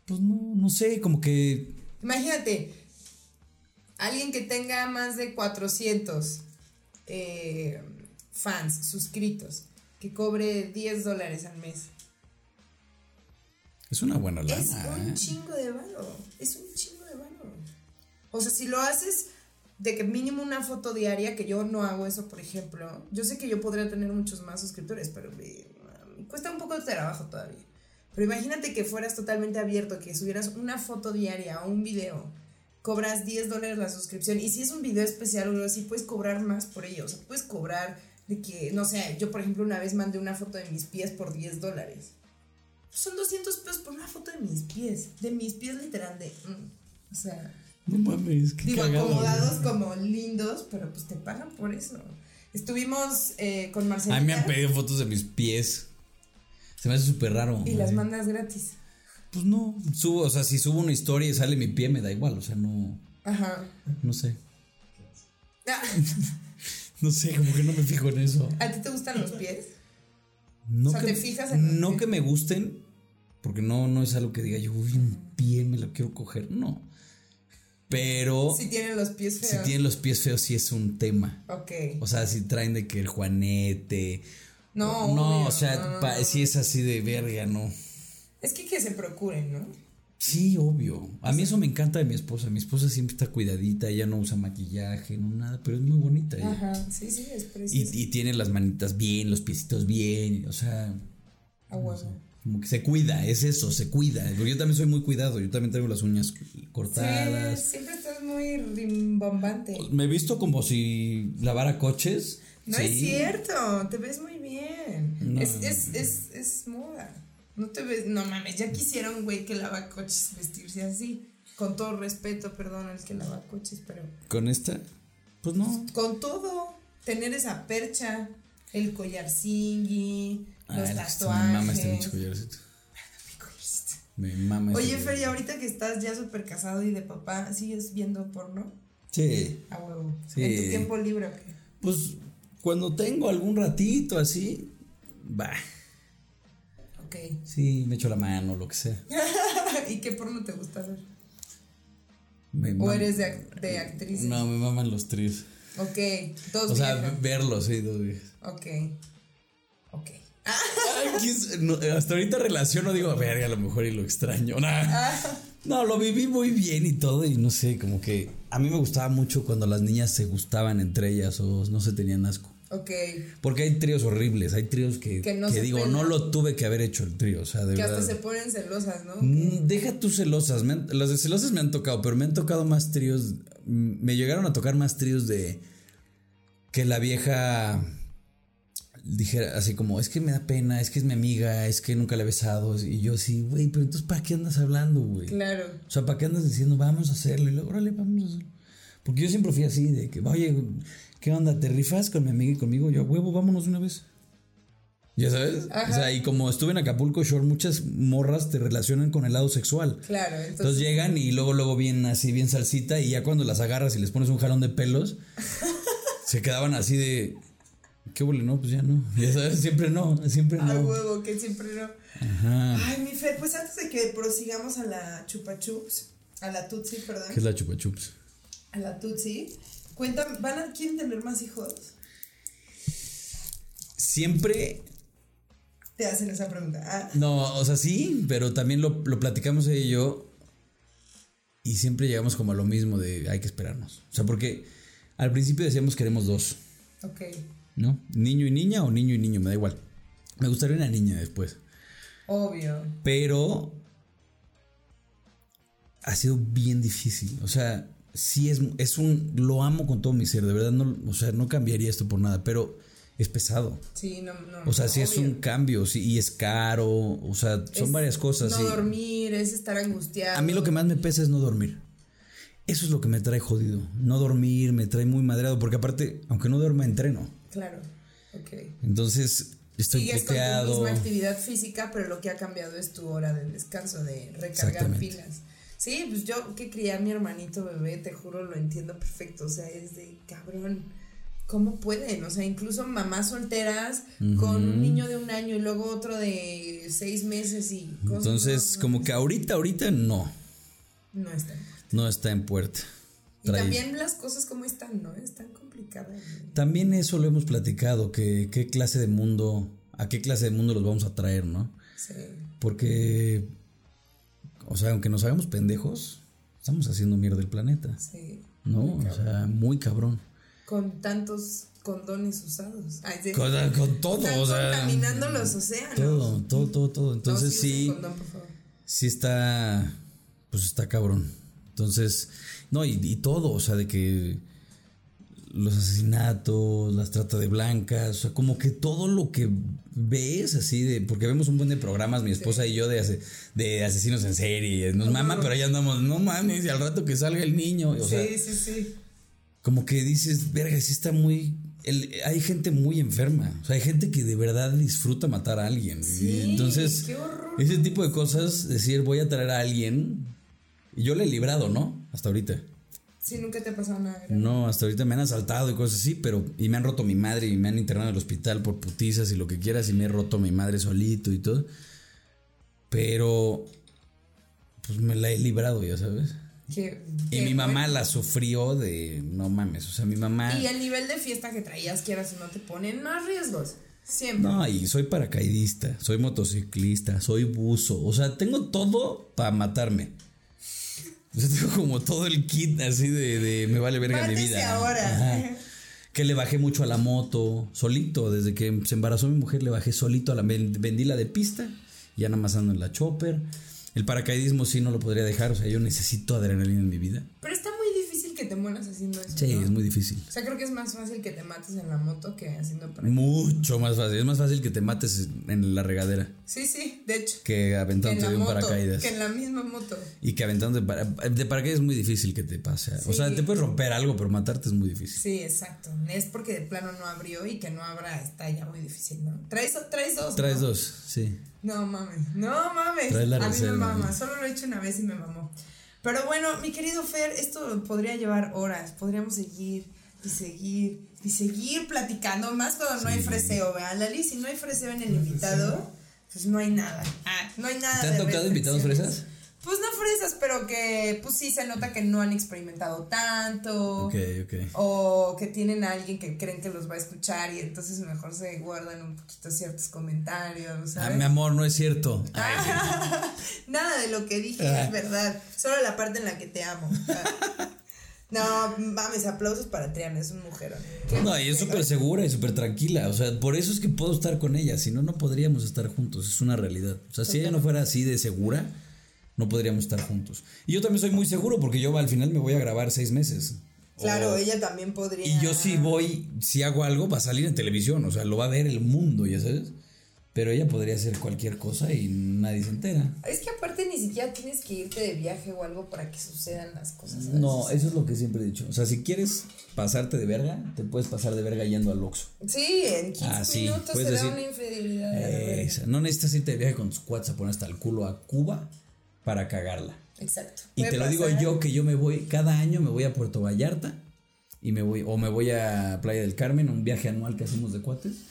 Pues no, no sé, como que. Imagínate, alguien que tenga más de 400 eh, fans suscritos, que cobre 10 dólares al mes. Es una buena Es lana. un ¿eh? chingo de varo. Es un chingo de varo. O sea, si lo haces de que mínimo una foto diaria, que yo no hago eso, por ejemplo, yo sé que yo podría tener muchos más suscriptores, pero me, me cuesta un poco de trabajo todavía. Pero imagínate que fueras totalmente abierto, que subieras una foto diaria o un video, cobras 10 dólares la suscripción. Y si es un video especial o algo así, puedes cobrar más por ello. O sea, puedes cobrar de que, no sé, yo por ejemplo una vez mandé una foto de mis pies por 10 dólares. Son 200 pesos por una foto de mis pies. De mis pies literal de... mm, o sea, No mames, qué digo, cagado. acomodados como lindos, pero pues te pagan por eso. Estuvimos eh, con Marcelita. A mí me han pedido fotos de mis pies. Se me hace súper raro. Y las mandas gratis. Pues no, subo, o sea, si subo una historia y sale mi pie, me da igual, o sea, no, Ajá. no sé. Ah, No sé, como que no me fijo en eso. ¿A ti te gustan los pies? No O sea, que, ¿te fijas en No que me gusten, porque no, no es algo que diga yo, uy, un pie, me lo quiero coger, no. Pero Si tienen los pies si feos. tienen los pies feos, sí es un tema. Ok. O sea, si traen de que el juanete. No, No, obvio, o sea, no, no, pa- no. si es así de verga, no. Es que que se procuren, ¿no? Sí, obvio. A mí eso me encanta de mi esposa. Mi esposa siempre está cuidadita, ella no usa maquillaje, no nada, pero es muy bonita. ella. Ajá. Sí, sí, es Y, preciso. y tiene las manitas bien, los piecitos bien, o sea, A huevo. como que se cuida, es eso, se cuida. Yo también soy muy cuidado, yo también tengo las uñas cortadas. Sí, siempre estás muy rimbombante. Me he visto como si lavara coches. No sí. es cierto, te ves muy bien. No. Es, es, es, es moda. No te ves, no mames, ya quisiera un güey que lava coches vestirse así. Con todo respeto, perdón, el que lava coches, pero ¿Con esta? Pues no. con todo, tener esa percha, el collar zingui, Ah, los es que está- me mama este tatuajes. pinche collarcito. Mi collarcito. Me mama este Oye. Fer, y ahorita que estás ya súper casado y de papá, ¿sigues viendo porno? Sí. A huevo. Sí. ¿En tu tiempo libre o qué? Pues cuando tengo algún ratito así, va. Ok. Sí, me echo la mano, lo que sea. ¿Y qué porno te gusta ver? Me ¿O eres de, de actriz? No, me maman los tríos. Ok, dos O sea, viejas. verlos, sí, dos viejas. Ok. Ok. Ay, ¿quién- no, hasta ahorita relaciono, digo, verga, a lo mejor y lo extraño. Nah. Ah, No, lo viví muy bien y todo, y no sé, como que a mí me gustaba mucho cuando las niñas se gustaban entre ellas o no se tenían asco. Ok. Porque hay tríos horribles, hay tríos que, Que no digo, no lo tuve que haber hecho el trío, o sea, de Que verdad. hasta se ponen celosas, ¿no? Mm, Deja tus celosas. han- las de celosas me han tocado, pero me han tocado más tríos. mm, Me llegaron a tocar más tríos de que la vieja dijera así como, es que me da pena, es que es mi amiga, es que nunca la he besado. Y yo así, güey, pero entonces ¿para qué andas hablando, güey? Claro. O sea, ¿para qué andas diciendo, vamos a hacerlo? Y luego, órale, vamos a hacerlo. Porque yo siempre fui así, de que, oye, ¿qué onda? ¿Te rifas con mi amiga y conmigo? Yo, huevo, vámonos de una vez. ¿Ya sabes? Ajá. O sea, y como estuve en Acapulco Shore, muchas morras te relacionan con el lado sexual. Claro. Entonces, Entonces llegan y luego, luego bien así, bien salsita, y ya cuando las agarras y les pones un jalón de pelos, se quedaban así de. ¿Qué huele? No, pues ya no. Ya sabes, siempre no, siempre no. huevo, que siempre no. Ajá. Ay, mi Fer, pues antes de que prosigamos a la chupa chups, a la tutsi, perdón. ¿Qué es la chupa chups? A la tutsi. Cuéntame, ¿van a, ¿quieren tener más hijos? Siempre Te hacen esa pregunta. Ah, No, o sea, sí, pero también lo, lo platicamos ella y yo. Y siempre llegamos como a lo mismo de hay que esperarnos. O sea, porque al principio decíamos queremos dos, ok. ¿no? Niño y niña o niño y niño, me da igual. Me gustaría una niña después. Obvio. Pero ha sido bien difícil. O sea, sí es, es un. Lo amo con todo mi ser, de verdad. No, o sea, no cambiaría esto por nada, pero es pesado. Sí, no, no. O sea, sí es un cambio, sí, y es caro. O sea, son Es varias cosas. No sí. dormir, es estar angustiado. A mí lo que más me pesa es no dormir. Eso es lo que me trae jodido. No dormir me trae muy madreado, porque aparte, aunque no duerma, entreno. Claro. Ok. Entonces, estoy Sigues con tu misma actividad física, pero lo que ha cambiado es tu hora de descanso, de recargar pilas. Sí, pues yo que crié a mi hermanito bebé, te juro, lo entiendo perfecto. O sea, es de cabrón. ¿Cómo pueden? O sea, incluso mamás solteras con un niño de un año y luego otro de seis meses y cosas. Entonces, no, no, como que ahorita, ahorita no. No están. No está en puerta. Y Trae- también las cosas como están, ¿no? Están complicadas. ¿no? También eso lo hemos platicado, que qué clase de mundo, a qué clase de mundo los vamos a traer, ¿no? Sí. Porque, o sea, aunque nos hagamos pendejos, estamos haciendo mierda el planeta, Sí. ¿no? O sea, muy cabrón. Con tantos condones usados. Ay, sí. Con, con todo, Están o sea. contaminando los océanos. Todo, todo, todo, todo. Entonces No, sí, condón, por favor. sí está, pues está cabrón. Entonces, no, y, y todo, o sea, de que los asesinatos, las trata de blancas, o sea, como que todo lo que ves así de, porque vemos un buen de programas, mi esposa y yo, de, ase- de asesinos en serie, nos mama, pero ahí andamos, no mames, y al rato que salga el niño, o sea, sí, sí, sí. como que dices, verga, sí está muy, el- hay gente muy enferma. O sea, hay gente que de verdad disfruta matar a alguien. Sí, y entonces, qué ese tipo de cosas, decir voy a traer a alguien. Y yo le he librado, ¿no? Hasta ahorita. Sí, nunca te ha pasado nada. grave. No, hasta ahorita me han asaltado y cosas así, pero. Y me han roto mi madre y me han internado en el hospital por putizas y lo que quieras. Y me he roto mi madre solito y todo. Pero. Pues me la he librado, ya sabes. Y mi mamá bueno. la sufrió de. No mames. O sea, mi mamá. Y el nivel de fiesta que traías, quieras o no, te ponen más riesgos. Siempre. No, y soy paracaidista, soy motociclista, soy buzo. O sea, tengo todo para matarme. O sea, tengo como todo el kit así de, de me vale verga mi vida. ahora. Ajá. Que le bajé mucho a la moto, solito. Desde que se embarazó mi mujer, le bajé solito a la. Vendí la de pista, y ya nada más ando en la chopper. El paracaidismo sí no lo podría dejar. O sea, yo necesito adrenalina en mi vida. Pero está muy difícil que te mueras haciendo eso. Sí, ¿no? es muy difícil. O sea, creo que es más fácil que te mates en la moto que haciendo para. Mucho más fácil. Es más fácil que te mates en la regadera Sí, sí, de hecho. que Que en aventándote de un moto. paracaídas. Que en la misma moto. Y que aventando de, para, de paracaídas es muy difícil que te pase. O sea, te puedes romper algo, pero matarte es muy difícil. Sí, exacto. Es porque de plano no abrió y que no abra está ya muy difícil, ¿no? Traes, traes dos. Traes ¿no? dos, sí. No mames, no mames. Traes la a mí me mama, ¿no? solo lo he hecho una vez y me mamó. Pero bueno, mi querido Fer, esto podría llevar horas. Podríamos seguir y seguir y seguir platicando, más cuando no hay freseo, vean, Lali, si no hay freseo en el invitado, pues no hay nada. Ah, no hay nada. ¿Te han tocado invitados fresas? Pues no fresas, pero que pues sí se nota que no han experimentado tanto. Ok, ok. O que tienen a alguien que creen que los va a escuchar y entonces mejor se guardan un poquito ciertos comentarios. Ah, ¿sabes? mi amor, no es cierto. Sí. Nada de lo que dije Ah. es verdad. Solo la parte en la que te amo. Ah. No, mames, aplausos para Triana, es un mujerón. No, y es súper segura y súper tranquila. O sea, por eso es que puedo estar con ella. Si no, no podríamos estar juntos. Es una realidad. O sea, si ella no fuera así de segura, no podríamos estar juntos. Y yo también soy muy seguro porque yo al final me voy a grabar seis meses. Claro, O- ella también podría. Y yo si voy, si hago algo, va a salir en televisión, o sea, lo va a ver el mundo, ya sabes. Pero ella podría hacer cualquier cosa y nadie se entera. Es que aparte ni siquiera tienes que irte de viaje o algo para que sucedan las cosas. No, eso es lo que siempre he dicho. O sea, si quieres pasarte de verga, te puedes pasar de verga yendo al Oxxo. Sí, en 15 Ah, sí, minutos puedes se da decir, una infidelidad. No necesitas irte de viaje con tus cuates a poner hasta el culo a Cuba para cagarla. Exacto. Y te lo digo pasar. yo que yo me voy, cada año me voy a Puerto Vallarta y me voy, o me voy a Playa del Carmen, un viaje anual que hacemos de cuates.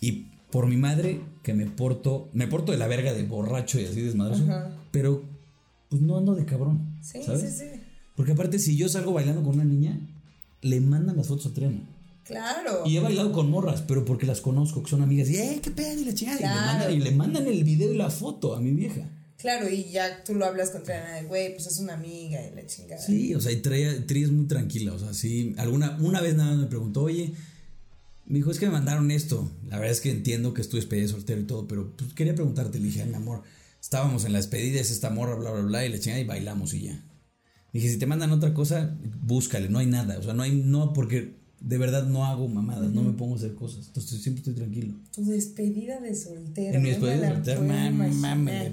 Y por mi madre, que me porto, me porto de la verga de borracho y así desmadroso, pero pues no ando de cabrón. Sí, ¿sabes? sí, sí. Porque aparte, si yo salgo bailando con una niña, le mandan las fotos a Triana. Claro. Y he bailado con morras, pero porque las conozco, que son amigas. Y, ¡eh, qué pedo! Y la chingada. Y, le Claro. mandan, y le mandan el video y la foto a mi vieja. Claro, y ya tú lo hablas con Triana de, güey, pues es una amiga y la chingada. Sí, o sea, y Tri, es muy tranquila. O sea, sí. Alguna, una vez nada más me preguntó, oye, me dijo, es que me mandaron esto. La verdad es que entiendo que es tu despedida de soltero y todo, pero pues, quería preguntarte. Le dije, mi amor, estábamos en la despedida, es esta morra, bla, bla, bla, y la chingada y bailamos y ya. Dije, si te mandan otra cosa, búscale, no hay nada. O sea, no hay, no, porque de verdad no hago mamadas, no me pongo a hacer cosas. Entonces siempre estoy tranquilo. Tu despedida de soltero. En mi despedida de soltero, puedo mam- imaginar. mames,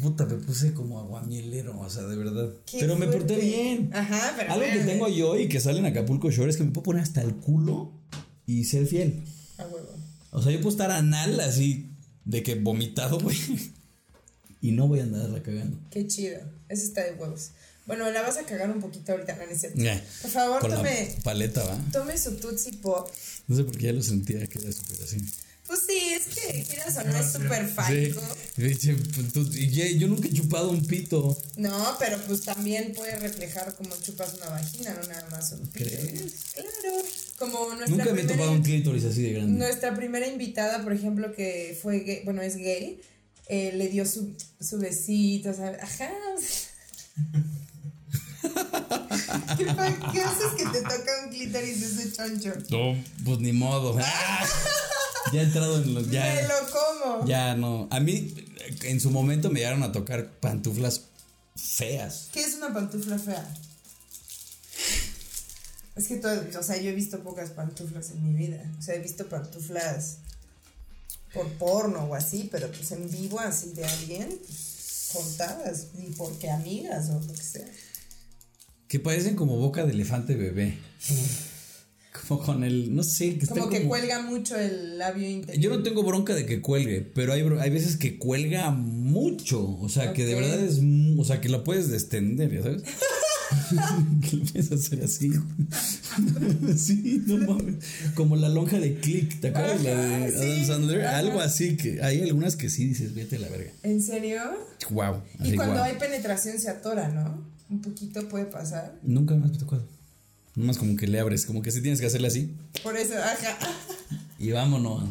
puta, me puse como aguamielero, o sea, de verdad. Qué pero me porté bien. Ajá, pero Algo que tengo yo y que sale en Acapulco Shore es que me puedo poner hasta el culo y ser fiel. A huevo. O sea, yo puedo estar anal así de que vomitado, güey. Y no voy a andarla cagando. Qué chido. Eso está de huevos. Bueno, la vas a cagar un poquito ahorita, no, no es cierto. Ya. Por favor, Con tome, la paleta, ¿va? tome su Tootsie Pop. No sé por qué ya lo sentía que era súper así. Pues sí, es que, quieras o no, es súper Sí. fálico. Pinche, pues, yo nunca he chupado un pito. No, pero pues también puede reflejar como chupas una vagina, no nada más un pito. ¿Crees? Claro. Como nuestra Nunca me he primera, topado un clítoris así de grande. nuestra primera invitada, por ejemplo, que fue gay, bueno, es gay, eh, le dio su, su besito, ¿sabes? Ajá. ¿Qué, qué haces que te toca un clítoris de ese choncho? No, pues ni modo. Ya he entrado en los. Me Ya, lo como. ya no. A mí, en su momento me llegaron a tocar pantuflas feas. ¿Qué es una pantufla fea? Es que todo, o sea, yo he visto pocas pantuflas en mi vida. O sea, he visto pantuflas por porno o así, pero pues en vivo así de alguien, pues, contadas. Y porque amigas o lo que sea. Que parecen como boca de elefante bebé. como con el, no sé, que Como que cuelga mucho el labio interior. Yo no tengo bronca de que cuelgue, pero hay, hay veces que cuelga mucho. O sea, que de verdad es. O sea, que lo puedes destender, ¿ya sabes? que lo puedes hacer así. sí, no mames. Como la lonja de Click, ¿te acuerdas? la de Ajá, Adam sí, Sandler. ajá. Algo así que hay algunas que sí dices, vete a la verga. ¿En serio? Wow. Y cuando hay penetración se atora, ¿no? Un poquito puede pasar. Nunca me has tocado. Nomás como que le abres, como que sí tienes que hacerle así. Por eso, ajá. Y vámonos.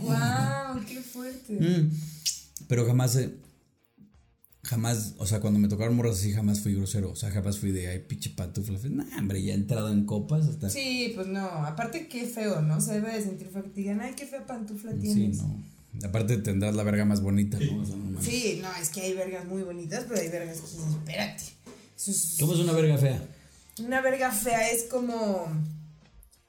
¡Wow! ¡Qué fuerte! Mm. Pero jamás, eh, jamás, o sea, cuando me tocaron morras así, jamás fui grosero. O sea, jamás fui de, ay, pinche pantufla. Nah, hombre, ya he entrado en copas hasta. Sí, Sí, pues no. Aparte, qué feo, ¿no? Se debe de sentir feo que te digan, ay, qué fea pantufla tienes. no. Aparte tendrás la verga más bonita, ¿no? O sea, no mames. Sí, no, es que hay vergas muy bonitas, pero hay vergas que espérate. Eso es- ¿Cómo es una verga fea? Una verga fea es como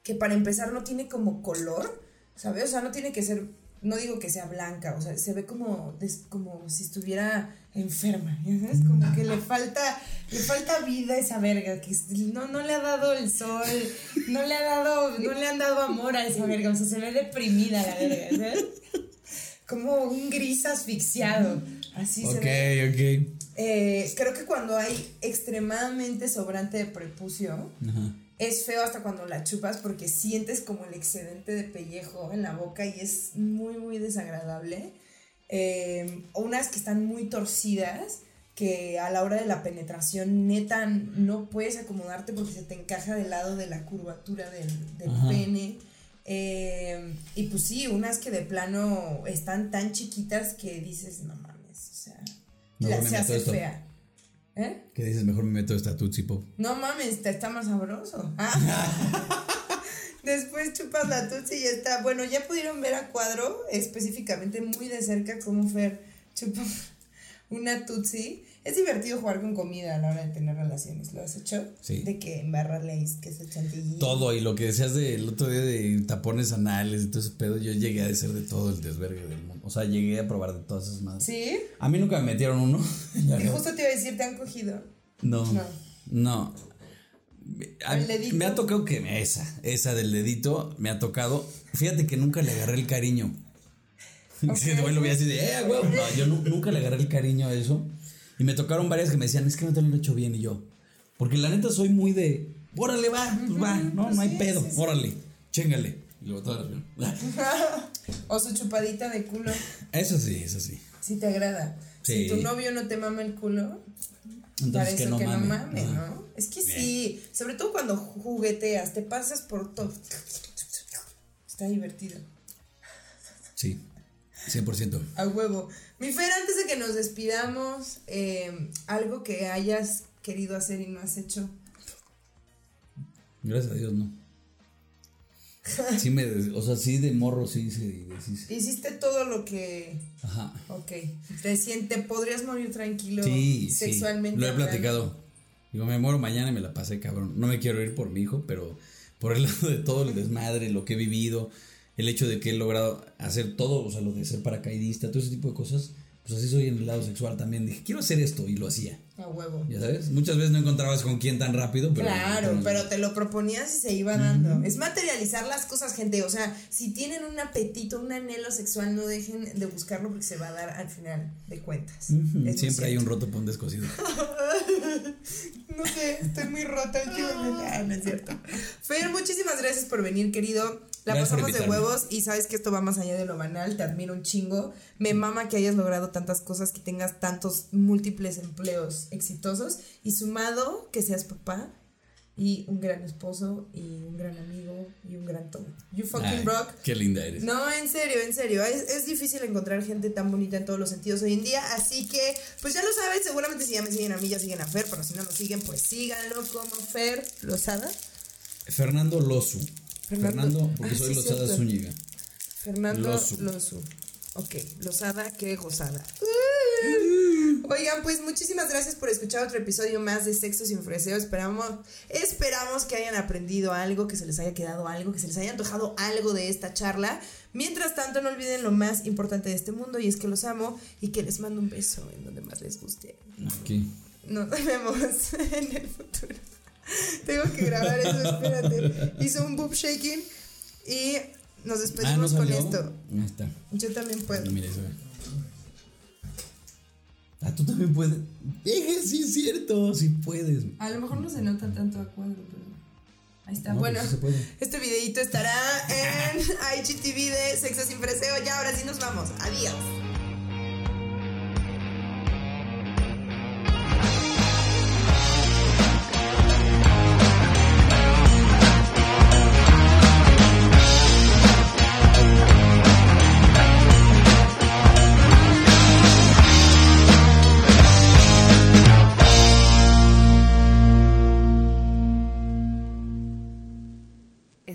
que para empezar no tiene como color, ¿sabes? O sea, no tiene que ser, no digo que sea blanca, o sea, se ve como, des- como si estuviera enferma, ¿ya ¿sabes? Como que le falta, le falta vida a esa verga, que no, no le ha dado el sol, no le ha dado, no le han dado amor a esa verga, o sea, se ve deprimida la verga, ¿sabes? Como un gris asfixiado, así se ok, ve. ok. Eh, creo que cuando hay extremadamente sobrante de prepucio, Ajá. es feo hasta cuando la chupas porque sientes como el excedente de pellejo en la boca y es muy, muy desagradable. Eh, o unas que están muy torcidas, que a la hora de la penetración neta no puedes acomodarte porque se te encaja del lado de la curvatura del, pene. Eh, y pues sí, unas que de plano están tan chiquitas que dices, no mames, o sea, Mejor la, se hace esto. fea. ¿Eh? ¿Qué dices? Mejor me meto esta Tootsie Pop. No mames, está, está más sabroso. Ah. Después chupas la tutsi y ya está. Bueno, ya pudieron ver a cuadro, específicamente muy de cerca, cómo Fer chupa una tutsi. Es divertido jugar con comida a la hora de tener relaciones. ¿Lo has hecho? Sí. De que embarrarle que es el chantilly. Todo, y lo que decías del otro día de tapones anales y todo ese pedo, yo llegué a ser de todo el desvergue del mundo. O sea, llegué a probar de todas esas madres. ¿Sí? A mí nunca me metieron uno. Y justo te iba a decir, ¿te han cogido? No. No. No. A- ¿El dedito? Me ha tocado que esa, esa del dedito, me ha tocado. Fíjate que nunca le agarré el cariño. Sí, Ok. güey, lo vi así de, eh, güey. No, yo nu- nunca le agarré el cariño a eso. Y me tocaron varias que me decían, es que no te lo he hecho bien. Y yo, porque la neta soy muy de, órale, va, pues va, no, no hay pedo, órale, chéngale. Y luego todas las- o su chupadita de culo, Eso sí, eso sí. si te agrada. Sí. Si tu novio no te mama el culo, Entonces Parece que no que no mame. ¿no? Es que sí, sobre todo cuando jugueteas, te pasas por todo. Está divertido. Sí, 100%. A huevo. Mi Fer, antes de que nos despidamos, eh, algo que hayas querido hacer y no has hecho. Gracias a Dios, no. Sí me, o sea, sí de morro sí deshice. Hiciste todo lo que. Ajá. Ok. Te sientes, podrías morir tranquilo Sí, sexualmente. sí. Lo he platicado. Digo, me muero mañana y me la pasé, cabrón. No me quiero ir por mi hijo, pero por el lado de todo el desmadre, lo que he vivido, el hecho de que he logrado hacer todo, o sea, lo de ser paracaidista, todo ese tipo de cosas, pues así soy en el lado sexual también. Dije, quiero hacer esto y lo hacía. A huevo. Ya sabes, muchas veces no encontrabas con quién tan rápido, pero. Claro, pero te lo proponías y se iba dando. Es materializar las cosas, gente. O sea, si tienen un apetito, un anhelo sexual, no dejen de buscarlo porque se va a dar al final de cuentas. Siempre hay un roto por un descosido. No sé, estoy muy rota últimamente. Ah, no es cierto. Fer, muchísimas gracias por venir, querido. La Gracias pasamos de huevos y sabes que esto va más allá de lo banal. Te admiro un chingo. Me mama que hayas logrado tantas cosas, que tengas tantos múltiples empleos exitosos y sumado que seas papá y un gran esposo y un gran amigo y un gran todo. You fucking Ay, rock. Qué linda eres. No, en serio, en serio. Es, es difícil encontrar gente tan bonita en todos los sentidos hoy en día. Así que, pues ya lo saben. Seguramente si ya me siguen a mí, ya siguen a Fer. Pero si no nos siguen, pues síganlo como Fer Lozada. Fernando Lozu. Fernando- Fernando, porque Ah, soy sí, Lozada cierto. Zúñiga. Fernando Lozu. Lozu. Ok, Lozada, qué gozada. Oigan, pues muchísimas gracias por escuchar otro episodio más de Sexo sin Freseo. Esperamos, esperamos que hayan aprendido algo, que se les haya quedado algo, que se les haya antojado algo de esta charla. Mientras tanto, no olviden lo más importante de este mundo y es que los amo y que les mando un beso en donde más les guste. Aquí. Nos vemos en el futuro. Tengo que grabar eso, espérate. Hizo un boob shaking y nos Ah, ¿no despedimos con salió? esto. Ahí está. Yo también puedo. Mira eso. Ah, tú también puedes. Vieja, sí es cierto, sí puedes. A lo mejor no se nota tanto a cuadro, pero. Ahí está. No, bueno, pues este videito estará en IGTV de Sexo sin Freseo. Ya, ahora sí nos vamos. Adiós.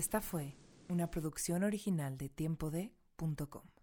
Esta fue una producción original de tiempode.com.